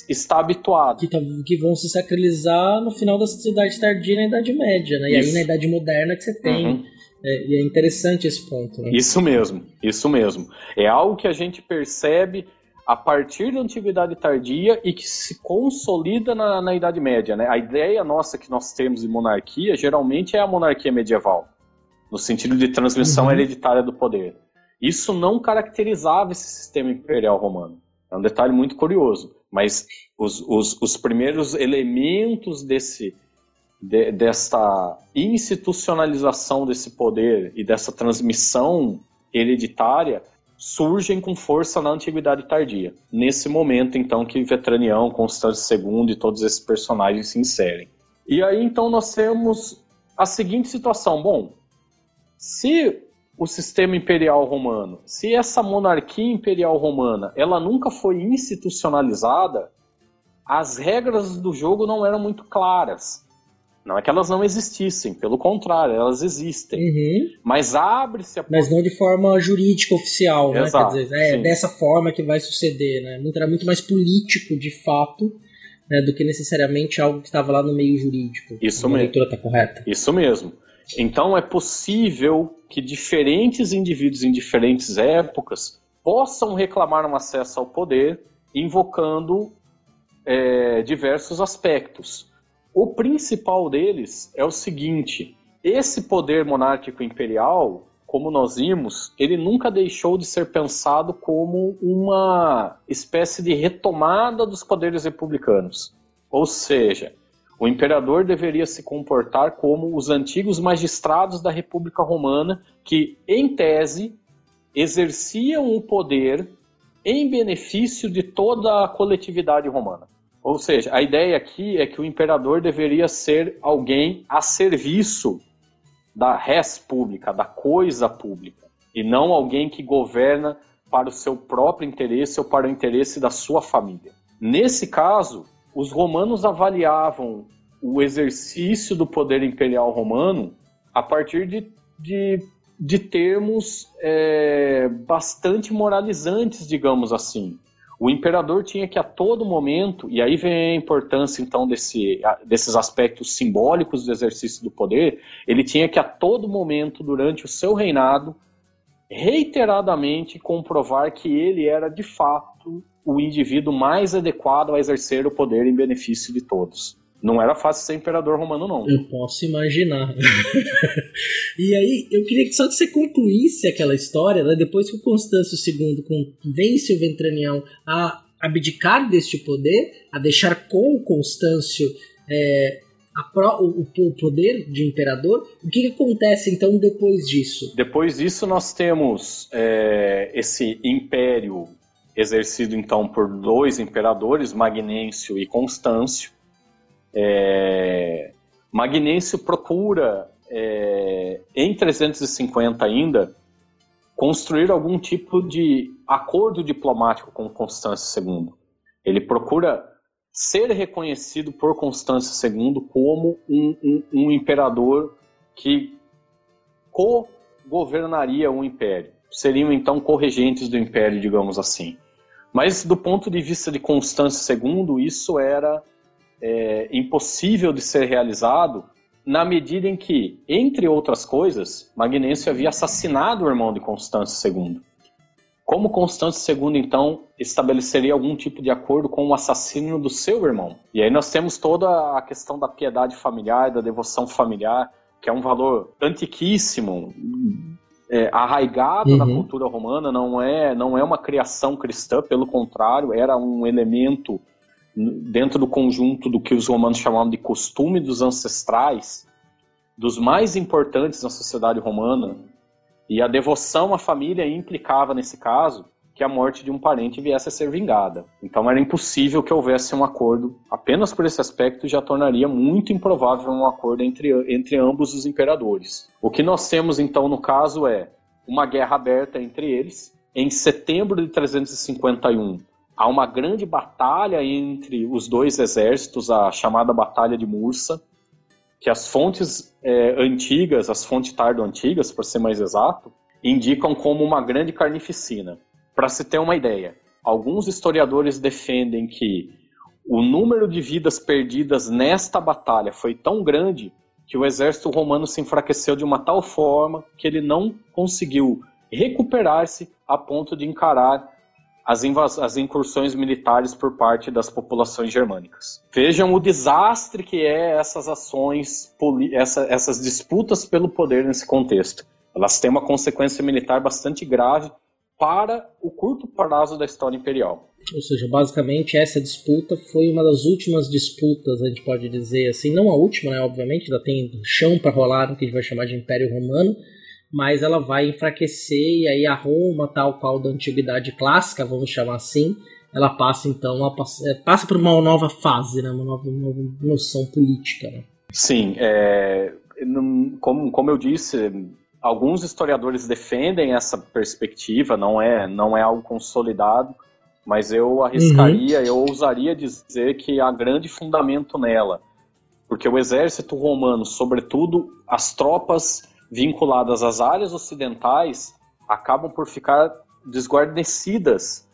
está habituado. Que, tá, que vão se sacralizar no final da sociedade tardia na Idade Média, né? E aí na Idade Moderna que você tem. Uhum. É, e é interessante esse ponto. Né? Isso mesmo, isso mesmo. É algo que a gente percebe a partir da Antiguidade Tardia e que se consolida na, na Idade Média. Né? A ideia nossa que nós temos de monarquia geralmente é a monarquia medieval, no sentido de transmissão uhum. hereditária do poder. Isso não caracterizava esse sistema imperial romano. É um detalhe muito curioso. Mas os, os, os primeiros elementos desse, de, dessa institucionalização desse poder e dessa transmissão hereditária surgem com força na Antiguidade Tardia. Nesse momento, então, que Vetranião, Constâncio II e todos esses personagens se inserem. E aí, então, nós temos a seguinte situação. Bom, se o sistema imperial romano, se essa monarquia imperial romana, ela nunca foi institucionalizada, as regras do jogo não eram muito claras. Não é que elas não existissem, pelo contrário, elas existem. Uhum. Mas abre-se a. Mas não de forma jurídica oficial, né? Exato, Quer dizer, é sim. dessa forma que vai suceder, né? Era muito mais político, de fato, né, do que necessariamente algo que estava lá no meio jurídico. Isso mesmo. A leitura está correta. Isso mesmo. Então é possível que diferentes indivíduos em diferentes épocas possam reclamar um acesso ao poder invocando é, diversos aspectos. O principal deles é o seguinte: esse poder monárquico imperial, como nós vimos, ele nunca deixou de ser pensado como uma espécie de retomada dos poderes republicanos. Ou seja, o imperador deveria se comportar como os antigos magistrados da República Romana, que, em tese, exerciam o poder em benefício de toda a coletividade romana. Ou seja, a ideia aqui é que o imperador deveria ser alguém a serviço da res pública, da coisa pública, e não alguém que governa para o seu próprio interesse ou para o interesse da sua família. Nesse caso, os romanos avaliavam o exercício do poder imperial romano a partir de, de, de termos é, bastante moralizantes, digamos assim. O imperador tinha que a todo momento, e aí vem a importância então desse, desses aspectos simbólicos do exercício do poder, ele tinha que a todo momento, durante o seu reinado, reiteradamente comprovar que ele era de fato o indivíduo mais adequado a exercer o poder em benefício de todos. Não era fácil ser imperador romano, não. Eu posso imaginar. e aí, eu queria que só que você concluísse aquela história, né? depois que o Constâncio II convence o Ventranião a abdicar deste poder, a deixar com o Constâncio é, Pro, o, o, poder de imperador. O que, que, acontece então depois disso? Depois disso nós temos é, esse império exercido então por dois imperadores, Magnêncio e Constâncio, é, Magnêncio procura, é, em 350 ainda, construir algum tipo de acordo diplomático com Constâncio II. Ele procura ser reconhecido por Constâncio II como um, um, um imperador que co-governaria o império. Seriam então corregentes do império, digamos assim. Mas do ponto de vista de Constâncio II, isso era é, impossível de ser realizado na medida em que, entre outras coisas, Magnêncio havia assassinado o irmão de Constâncio II. Como Constâncio II, então, estabeleceria algum tipo de acordo com o assassínio do seu irmão? E aí nós temos toda a questão da piedade familiar, da devoção familiar, que é um valor antiquíssimo, é, arraigado uhum. na cultura romana, não é, não é uma criação cristã, pelo contrário, era um elemento dentro do conjunto do que os romanos chamavam de costume dos ancestrais, dos mais importantes na sociedade romana, e a devoção à família implicava, nesse caso, que a morte de um parente viesse a ser vingada. Então era impossível que houvesse um acordo. Apenas por esse aspecto já tornaria muito improvável um acordo entre, entre ambos os imperadores. O que nós temos então no caso é uma guerra aberta entre eles. Em setembro de 351, há uma grande batalha entre os dois exércitos, a chamada Batalha de Mursa, que as fontes é, antigas, as fontes tardo-antigas, por ser mais exato, indicam como uma grande carnificina. Para se ter uma ideia, alguns historiadores defendem que o número de vidas perdidas nesta batalha foi tão grande que o exército romano se enfraqueceu de uma tal forma que ele não conseguiu recuperar-se a ponto de encarar as, as incursões militares por parte das populações germânicas. Vejam o desastre que é essas ações, essa, essas disputas pelo poder nesse contexto. Elas têm uma consequência militar bastante grave para o curto prazo da história imperial. Ou seja, basicamente essa disputa foi uma das últimas disputas, a gente pode dizer assim, não a última, né, obviamente, ainda tem chão para rolar no que a gente vai chamar de Império Romano, mas ela vai enfraquecer e aí a Roma, tal qual da antiguidade clássica, vamos chamar assim, ela passa então a, é, passa por uma nova fase, né? uma nova, nova noção política. Né? Sim, é, como, como eu disse, alguns historiadores defendem essa perspectiva, não é, não é algo consolidado, mas eu arriscaria, uhum. eu ousaria dizer que há grande fundamento nela, porque o exército romano, sobretudo as tropas vinculadas às áreas ocidentais acabam por ficar desguarnecidas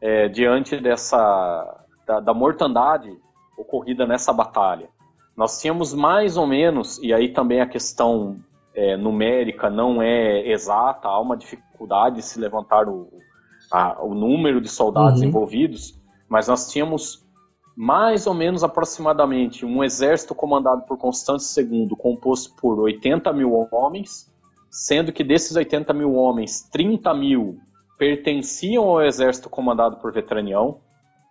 é, diante dessa da, da, mortandade ocorrida nessa batalha. Nós tínhamos mais ou menos, e aí também a questão é, numérica não é exata, há uma dificuldade de se levantar o, a, o número de soldados uhum. envolvidos, mas nós tínhamos mais ou menos aproximadamente um exército comandado por Constante II, composto por 80 mil homens, sendo que desses 80 mil homens, 30 mil pertenciam ao exército comandado por Vetranião.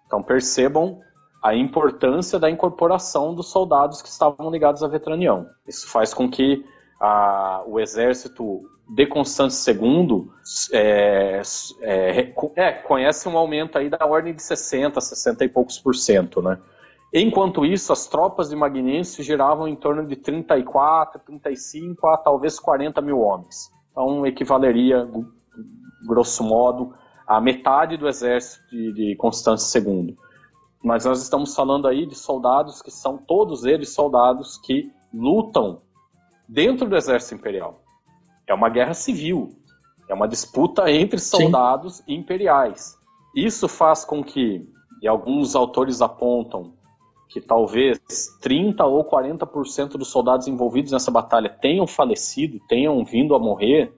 Então percebam a importância da incorporação dos soldados que estavam ligados a Vetranião. Isso faz com que a, o exército de Constante II é, é, é, conhece um aumento aí da ordem de 60, 60 e poucos por cento, né? Enquanto isso, as tropas de Magnêncio giravam em torno de 34, 35 a talvez 40 mil homens. Então, equivaleria, grosso modo, a metade do exército de, de II. Mas nós estamos falando aí de soldados que são todos eles soldados que lutam dentro do exército imperial. É uma guerra civil, é uma disputa entre soldados Sim. imperiais. Isso faz com que, e alguns autores apontam, que talvez 30 ou 40% dos soldados envolvidos nessa batalha tenham falecido, tenham vindo a morrer,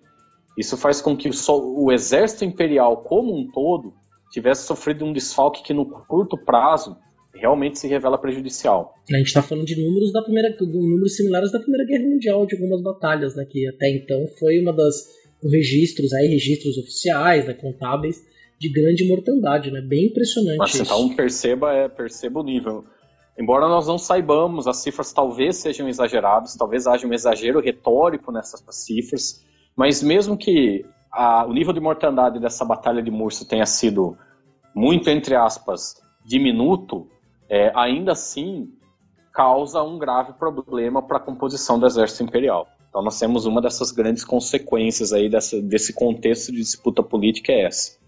isso faz com que o, o exército imperial como um todo tivesse sofrido um desfalque que no curto prazo realmente se revela prejudicial. A gente está falando de números da primeira, números similares da Primeira Guerra Mundial, de algumas batalhas, né, que até então foi uma das registros aí registros oficiais, né, contábeis de grande mortandade, né, bem impressionante. Mas isso. então perceba é perceba o nível. Embora nós não saibamos, as cifras talvez sejam exageradas, talvez haja um exagero retórico nessas cifras, mas mesmo que a, o nível de mortandade dessa batalha de Murso tenha sido muito, entre aspas, diminuto, é, ainda assim causa um grave problema para a composição do exército imperial. Então nós temos uma dessas grandes consequências aí dessa, desse contexto de disputa política é essa.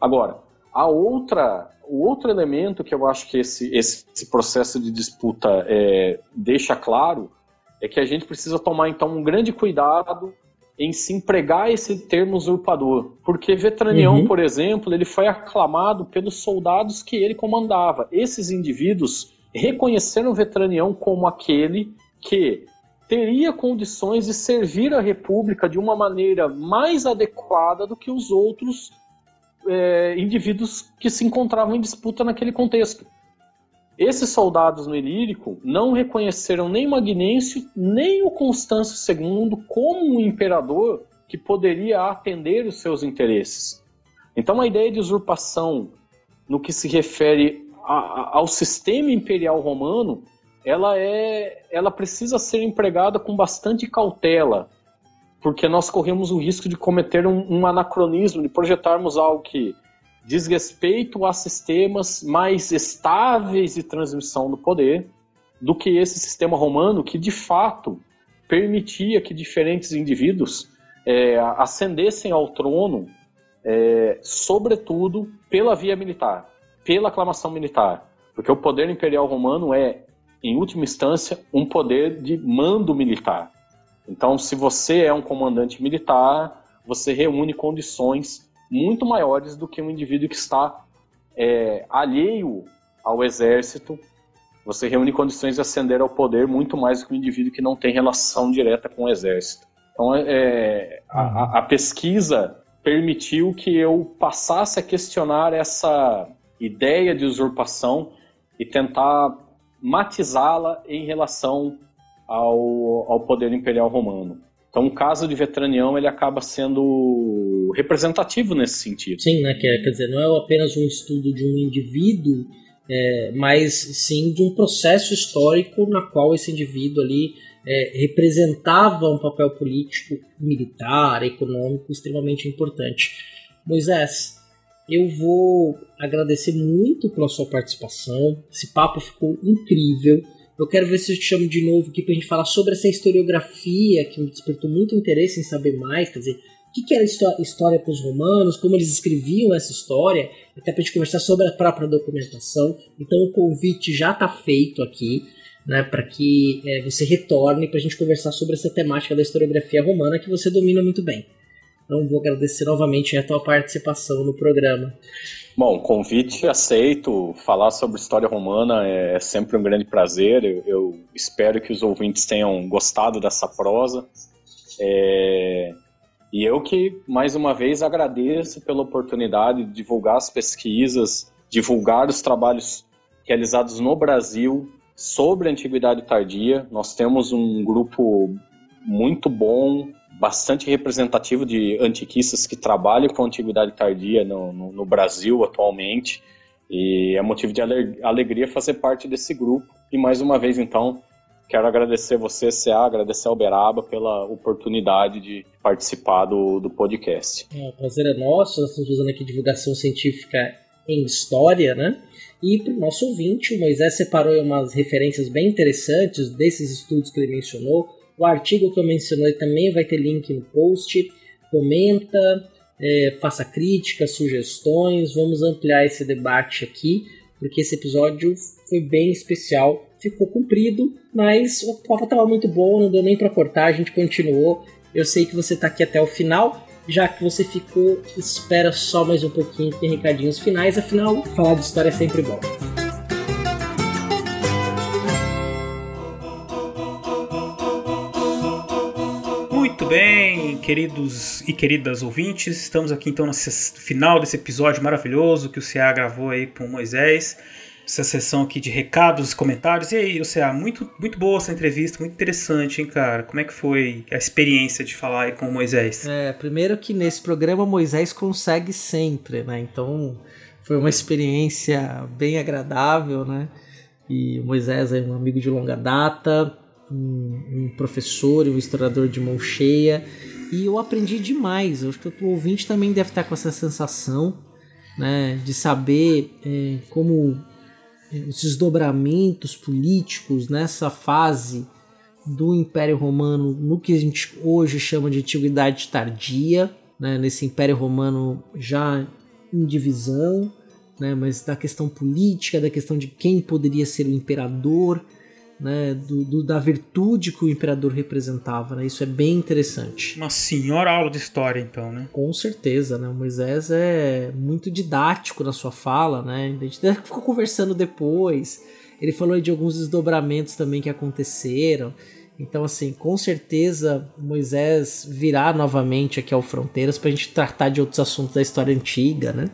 Agora, a outra, o outro elemento que eu acho que esse, esse, esse processo de disputa é, deixa claro é que a gente precisa tomar então um grande cuidado em se empregar esse termo usurpador. Porque Vetranião, uhum. por exemplo, ele foi aclamado pelos soldados que ele comandava. Esses indivíduos reconheceram Vetranião como aquele que teria condições de servir a República de uma maneira mais adequada do que os outros é, indivíduos que se encontravam em disputa naquele contexto. Esses soldados no Ilírico não reconheceram nem Magnêncio, nem o Constâncio II como um imperador que poderia atender os seus interesses. Então a ideia de usurpação no que se refere a, a, ao sistema imperial romano, ela é, ela precisa ser empregada com bastante cautela, porque nós corremos o risco de cometer um, um anacronismo, de projetarmos algo que diz respeito a sistemas mais estáveis de transmissão do poder do que esse sistema romano que de fato permitia que diferentes indivíduos é, ascendessem ao trono, é, sobretudo pela via militar, pela aclamação militar, porque o poder imperial romano é, em última instância, um poder de mando militar. Então, se você é um comandante militar, você reúne condições muito maiores do que um indivíduo que está é, alheio ao exército. Você reúne condições de ascender ao poder muito mais do que um indivíduo que não tem relação direta com o exército. Então, é, a, a pesquisa permitiu que eu passasse a questionar essa ideia de usurpação e tentar matizá-la em relação ao, ao poder imperial romano. Então, o caso de Vetranião ele acaba sendo representativo nesse sentido. Sim, né? Quer, quer dizer, não é apenas um estudo de um indivíduo, é, mas sim de um processo histórico na qual esse indivíduo ali é, representava um papel político, militar, econômico extremamente importante. Moisés, eu vou agradecer muito pela sua participação. Esse papo ficou incrível. Eu quero ver se eu te chamo de novo aqui pra gente falar sobre essa historiografia que me despertou muito interesse em saber mais, quer dizer, o que, que era história para os romanos, como eles escreviam essa história, até para a gente conversar sobre a própria documentação. Então o convite já está feito aqui, né, para que é, você retorne para a gente conversar sobre essa temática da historiografia romana que você domina muito bem. Então vou agradecer novamente a tua participação no programa. Bom, convite aceito. Falar sobre história romana é sempre um grande prazer. Eu, eu espero que os ouvintes tenham gostado dessa prosa. É... E eu que, mais uma vez, agradeço pela oportunidade de divulgar as pesquisas, divulgar os trabalhos realizados no Brasil sobre a antiguidade tardia. Nós temos um grupo muito bom, bastante representativo de antiquistas que trabalham com a antiguidade tardia no, no, no Brasil atualmente. E é motivo de alegria fazer parte desse grupo. E mais uma vez, então, quero agradecer você, CA, agradecer ao Beraba pela oportunidade de participar do, do podcast. É, o prazer é nosso, nós estamos fazendo aqui divulgação científica em história, né? E para o nosso ouvinte, o Moisés separou umas referências bem interessantes desses estudos que ele mencionou. O artigo que eu mencionei também vai ter link no post. Comenta, é, faça críticas, sugestões, vamos ampliar esse debate aqui, porque esse episódio foi bem especial. Ficou comprido, mas o papo estava muito bom, não deu nem para cortar, a gente continuou. Eu sei que você está aqui até o final, já que você ficou, espera só mais um pouquinho, tem recadinhos finais, afinal, falar de história é sempre bom. Bem, queridos e queridas ouvintes? Estamos aqui então no final desse episódio maravilhoso que o CA gravou aí com o Moisés. Essa sessão aqui de recados comentários. E aí, o CA, muito, muito boa essa entrevista, muito interessante, hein, cara? Como é que foi a experiência de falar aí com o Moisés? É, primeiro que nesse programa Moisés consegue sempre, né? Então foi uma experiência bem agradável, né? E o Moisés é um amigo de longa data, um, um professor e um historiador de mão cheia. E eu aprendi demais. Eu acho que o ouvinte também deve estar com essa sensação né, de saber é, como é, os desdobramentos políticos nessa fase do Império Romano, no que a gente hoje chama de Antiguidade Tardia, né, nesse Império Romano já em divisão, né, mas da questão política, da questão de quem poderia ser o imperador, né, do, do, da virtude que o imperador representava. Né? Isso é bem interessante. Uma senhora aula de história, então, né? Com certeza, né? O Moisés é muito didático na sua fala, né? A gente ficou conversando depois. Ele falou de alguns desdobramentos também que aconteceram. Então, assim, com certeza Moisés virá novamente aqui ao Fronteiras para a gente tratar de outros assuntos da história antiga, né?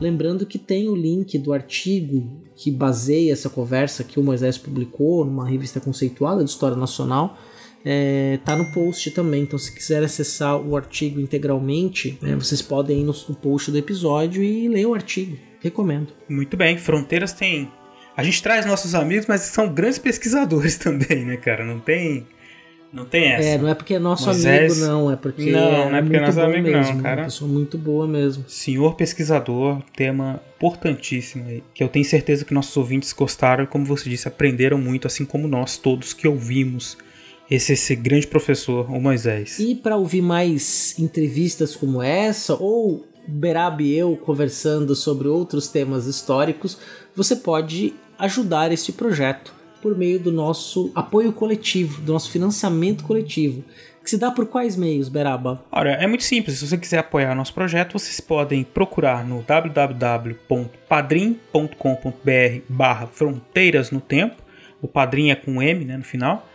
Lembrando que tem o link do artigo que baseia essa conversa que o Moisés publicou numa revista conceituada de História Nacional. É, tá no post também, então se quiser acessar o artigo integralmente, né, vocês podem ir no, no post do episódio e ler o artigo. Recomendo. Muito bem, Fronteiras tem a gente traz nossos amigos, mas são grandes pesquisadores também, né, cara? Não tem. Não tem essa. É, não é porque é nosso Moisés... amigo, não. É porque. Não, é não é porque é nosso amigo, mesmo, não, cara. É uma pessoa muito boa mesmo. Senhor pesquisador, tema importantíssimo aí. Que eu tenho certeza que nossos ouvintes gostaram, como você disse, aprenderam muito, assim como nós todos que ouvimos esse, esse grande professor, o Moisés. E para ouvir mais entrevistas como essa, ou Berab e eu conversando sobre outros temas históricos, você pode ajudar este projeto por meio do nosso apoio coletivo, do nosso financiamento coletivo. Que se dá por quais meios, Beraba? Olha, é muito simples. Se você quiser apoiar nosso projeto, vocês podem procurar no www.padrim.com.br barra Fronteiras no Tempo. O padrim é com M né, no final.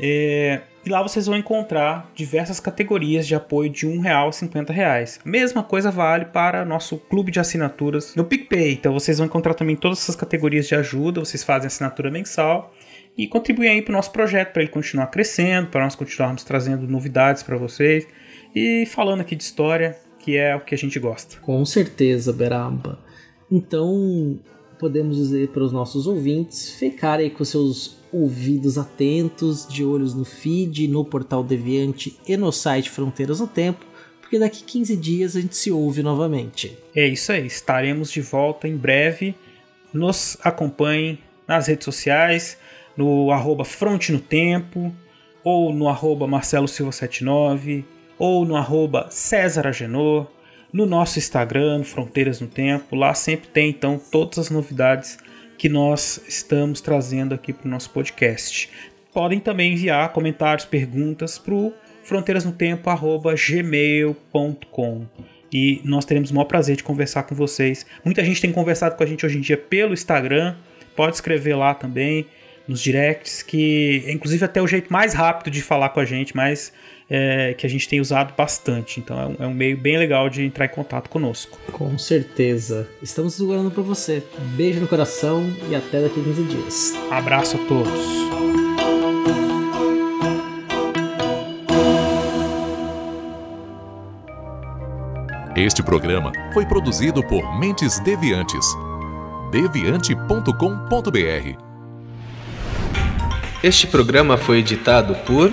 É, e lá vocês vão encontrar diversas categorias de apoio de R$ real a 50 reais. Mesma coisa vale para nosso clube de assinaturas no PicPay. Então vocês vão encontrar também todas essas categorias de ajuda. Vocês fazem assinatura mensal e contribuem aí para o nosso projeto, para ele continuar crescendo, para nós continuarmos trazendo novidades para vocês e falando aqui de história, que é o que a gente gosta. Com certeza, Beraba. Então, podemos dizer para os nossos ouvintes ficarem com seus ouvidos atentos, de olhos no feed, no portal Deviante e no site Fronteiras no Tempo, porque daqui 15 dias a gente se ouve novamente. É isso aí, estaremos de volta em breve. Nos acompanhem nas redes sociais, no arroba Fronte no Tempo, ou no arroba Marcelo Silva 79, ou no arroba César Agenor, no nosso Instagram, Fronteiras no Tempo. Lá sempre tem então todas as novidades que nós estamos trazendo aqui para o nosso podcast. Podem também enviar comentários, perguntas para o fronteirasnotempo.gmail.com e nós teremos o maior prazer de conversar com vocês. Muita gente tem conversado com a gente hoje em dia pelo Instagram, pode escrever lá também nos directs, que é inclusive até o jeito mais rápido de falar com a gente, mais é, que a gente tem usado bastante. Então é um, é um, meio bem legal de entrar em contato conosco. Com certeza. Estamos segurando para você. Beijo no coração e até daqui a 15 dias. Abraço a todos. Este programa foi produzido por Mentes Deviantes. deviante.com.br Este programa foi editado por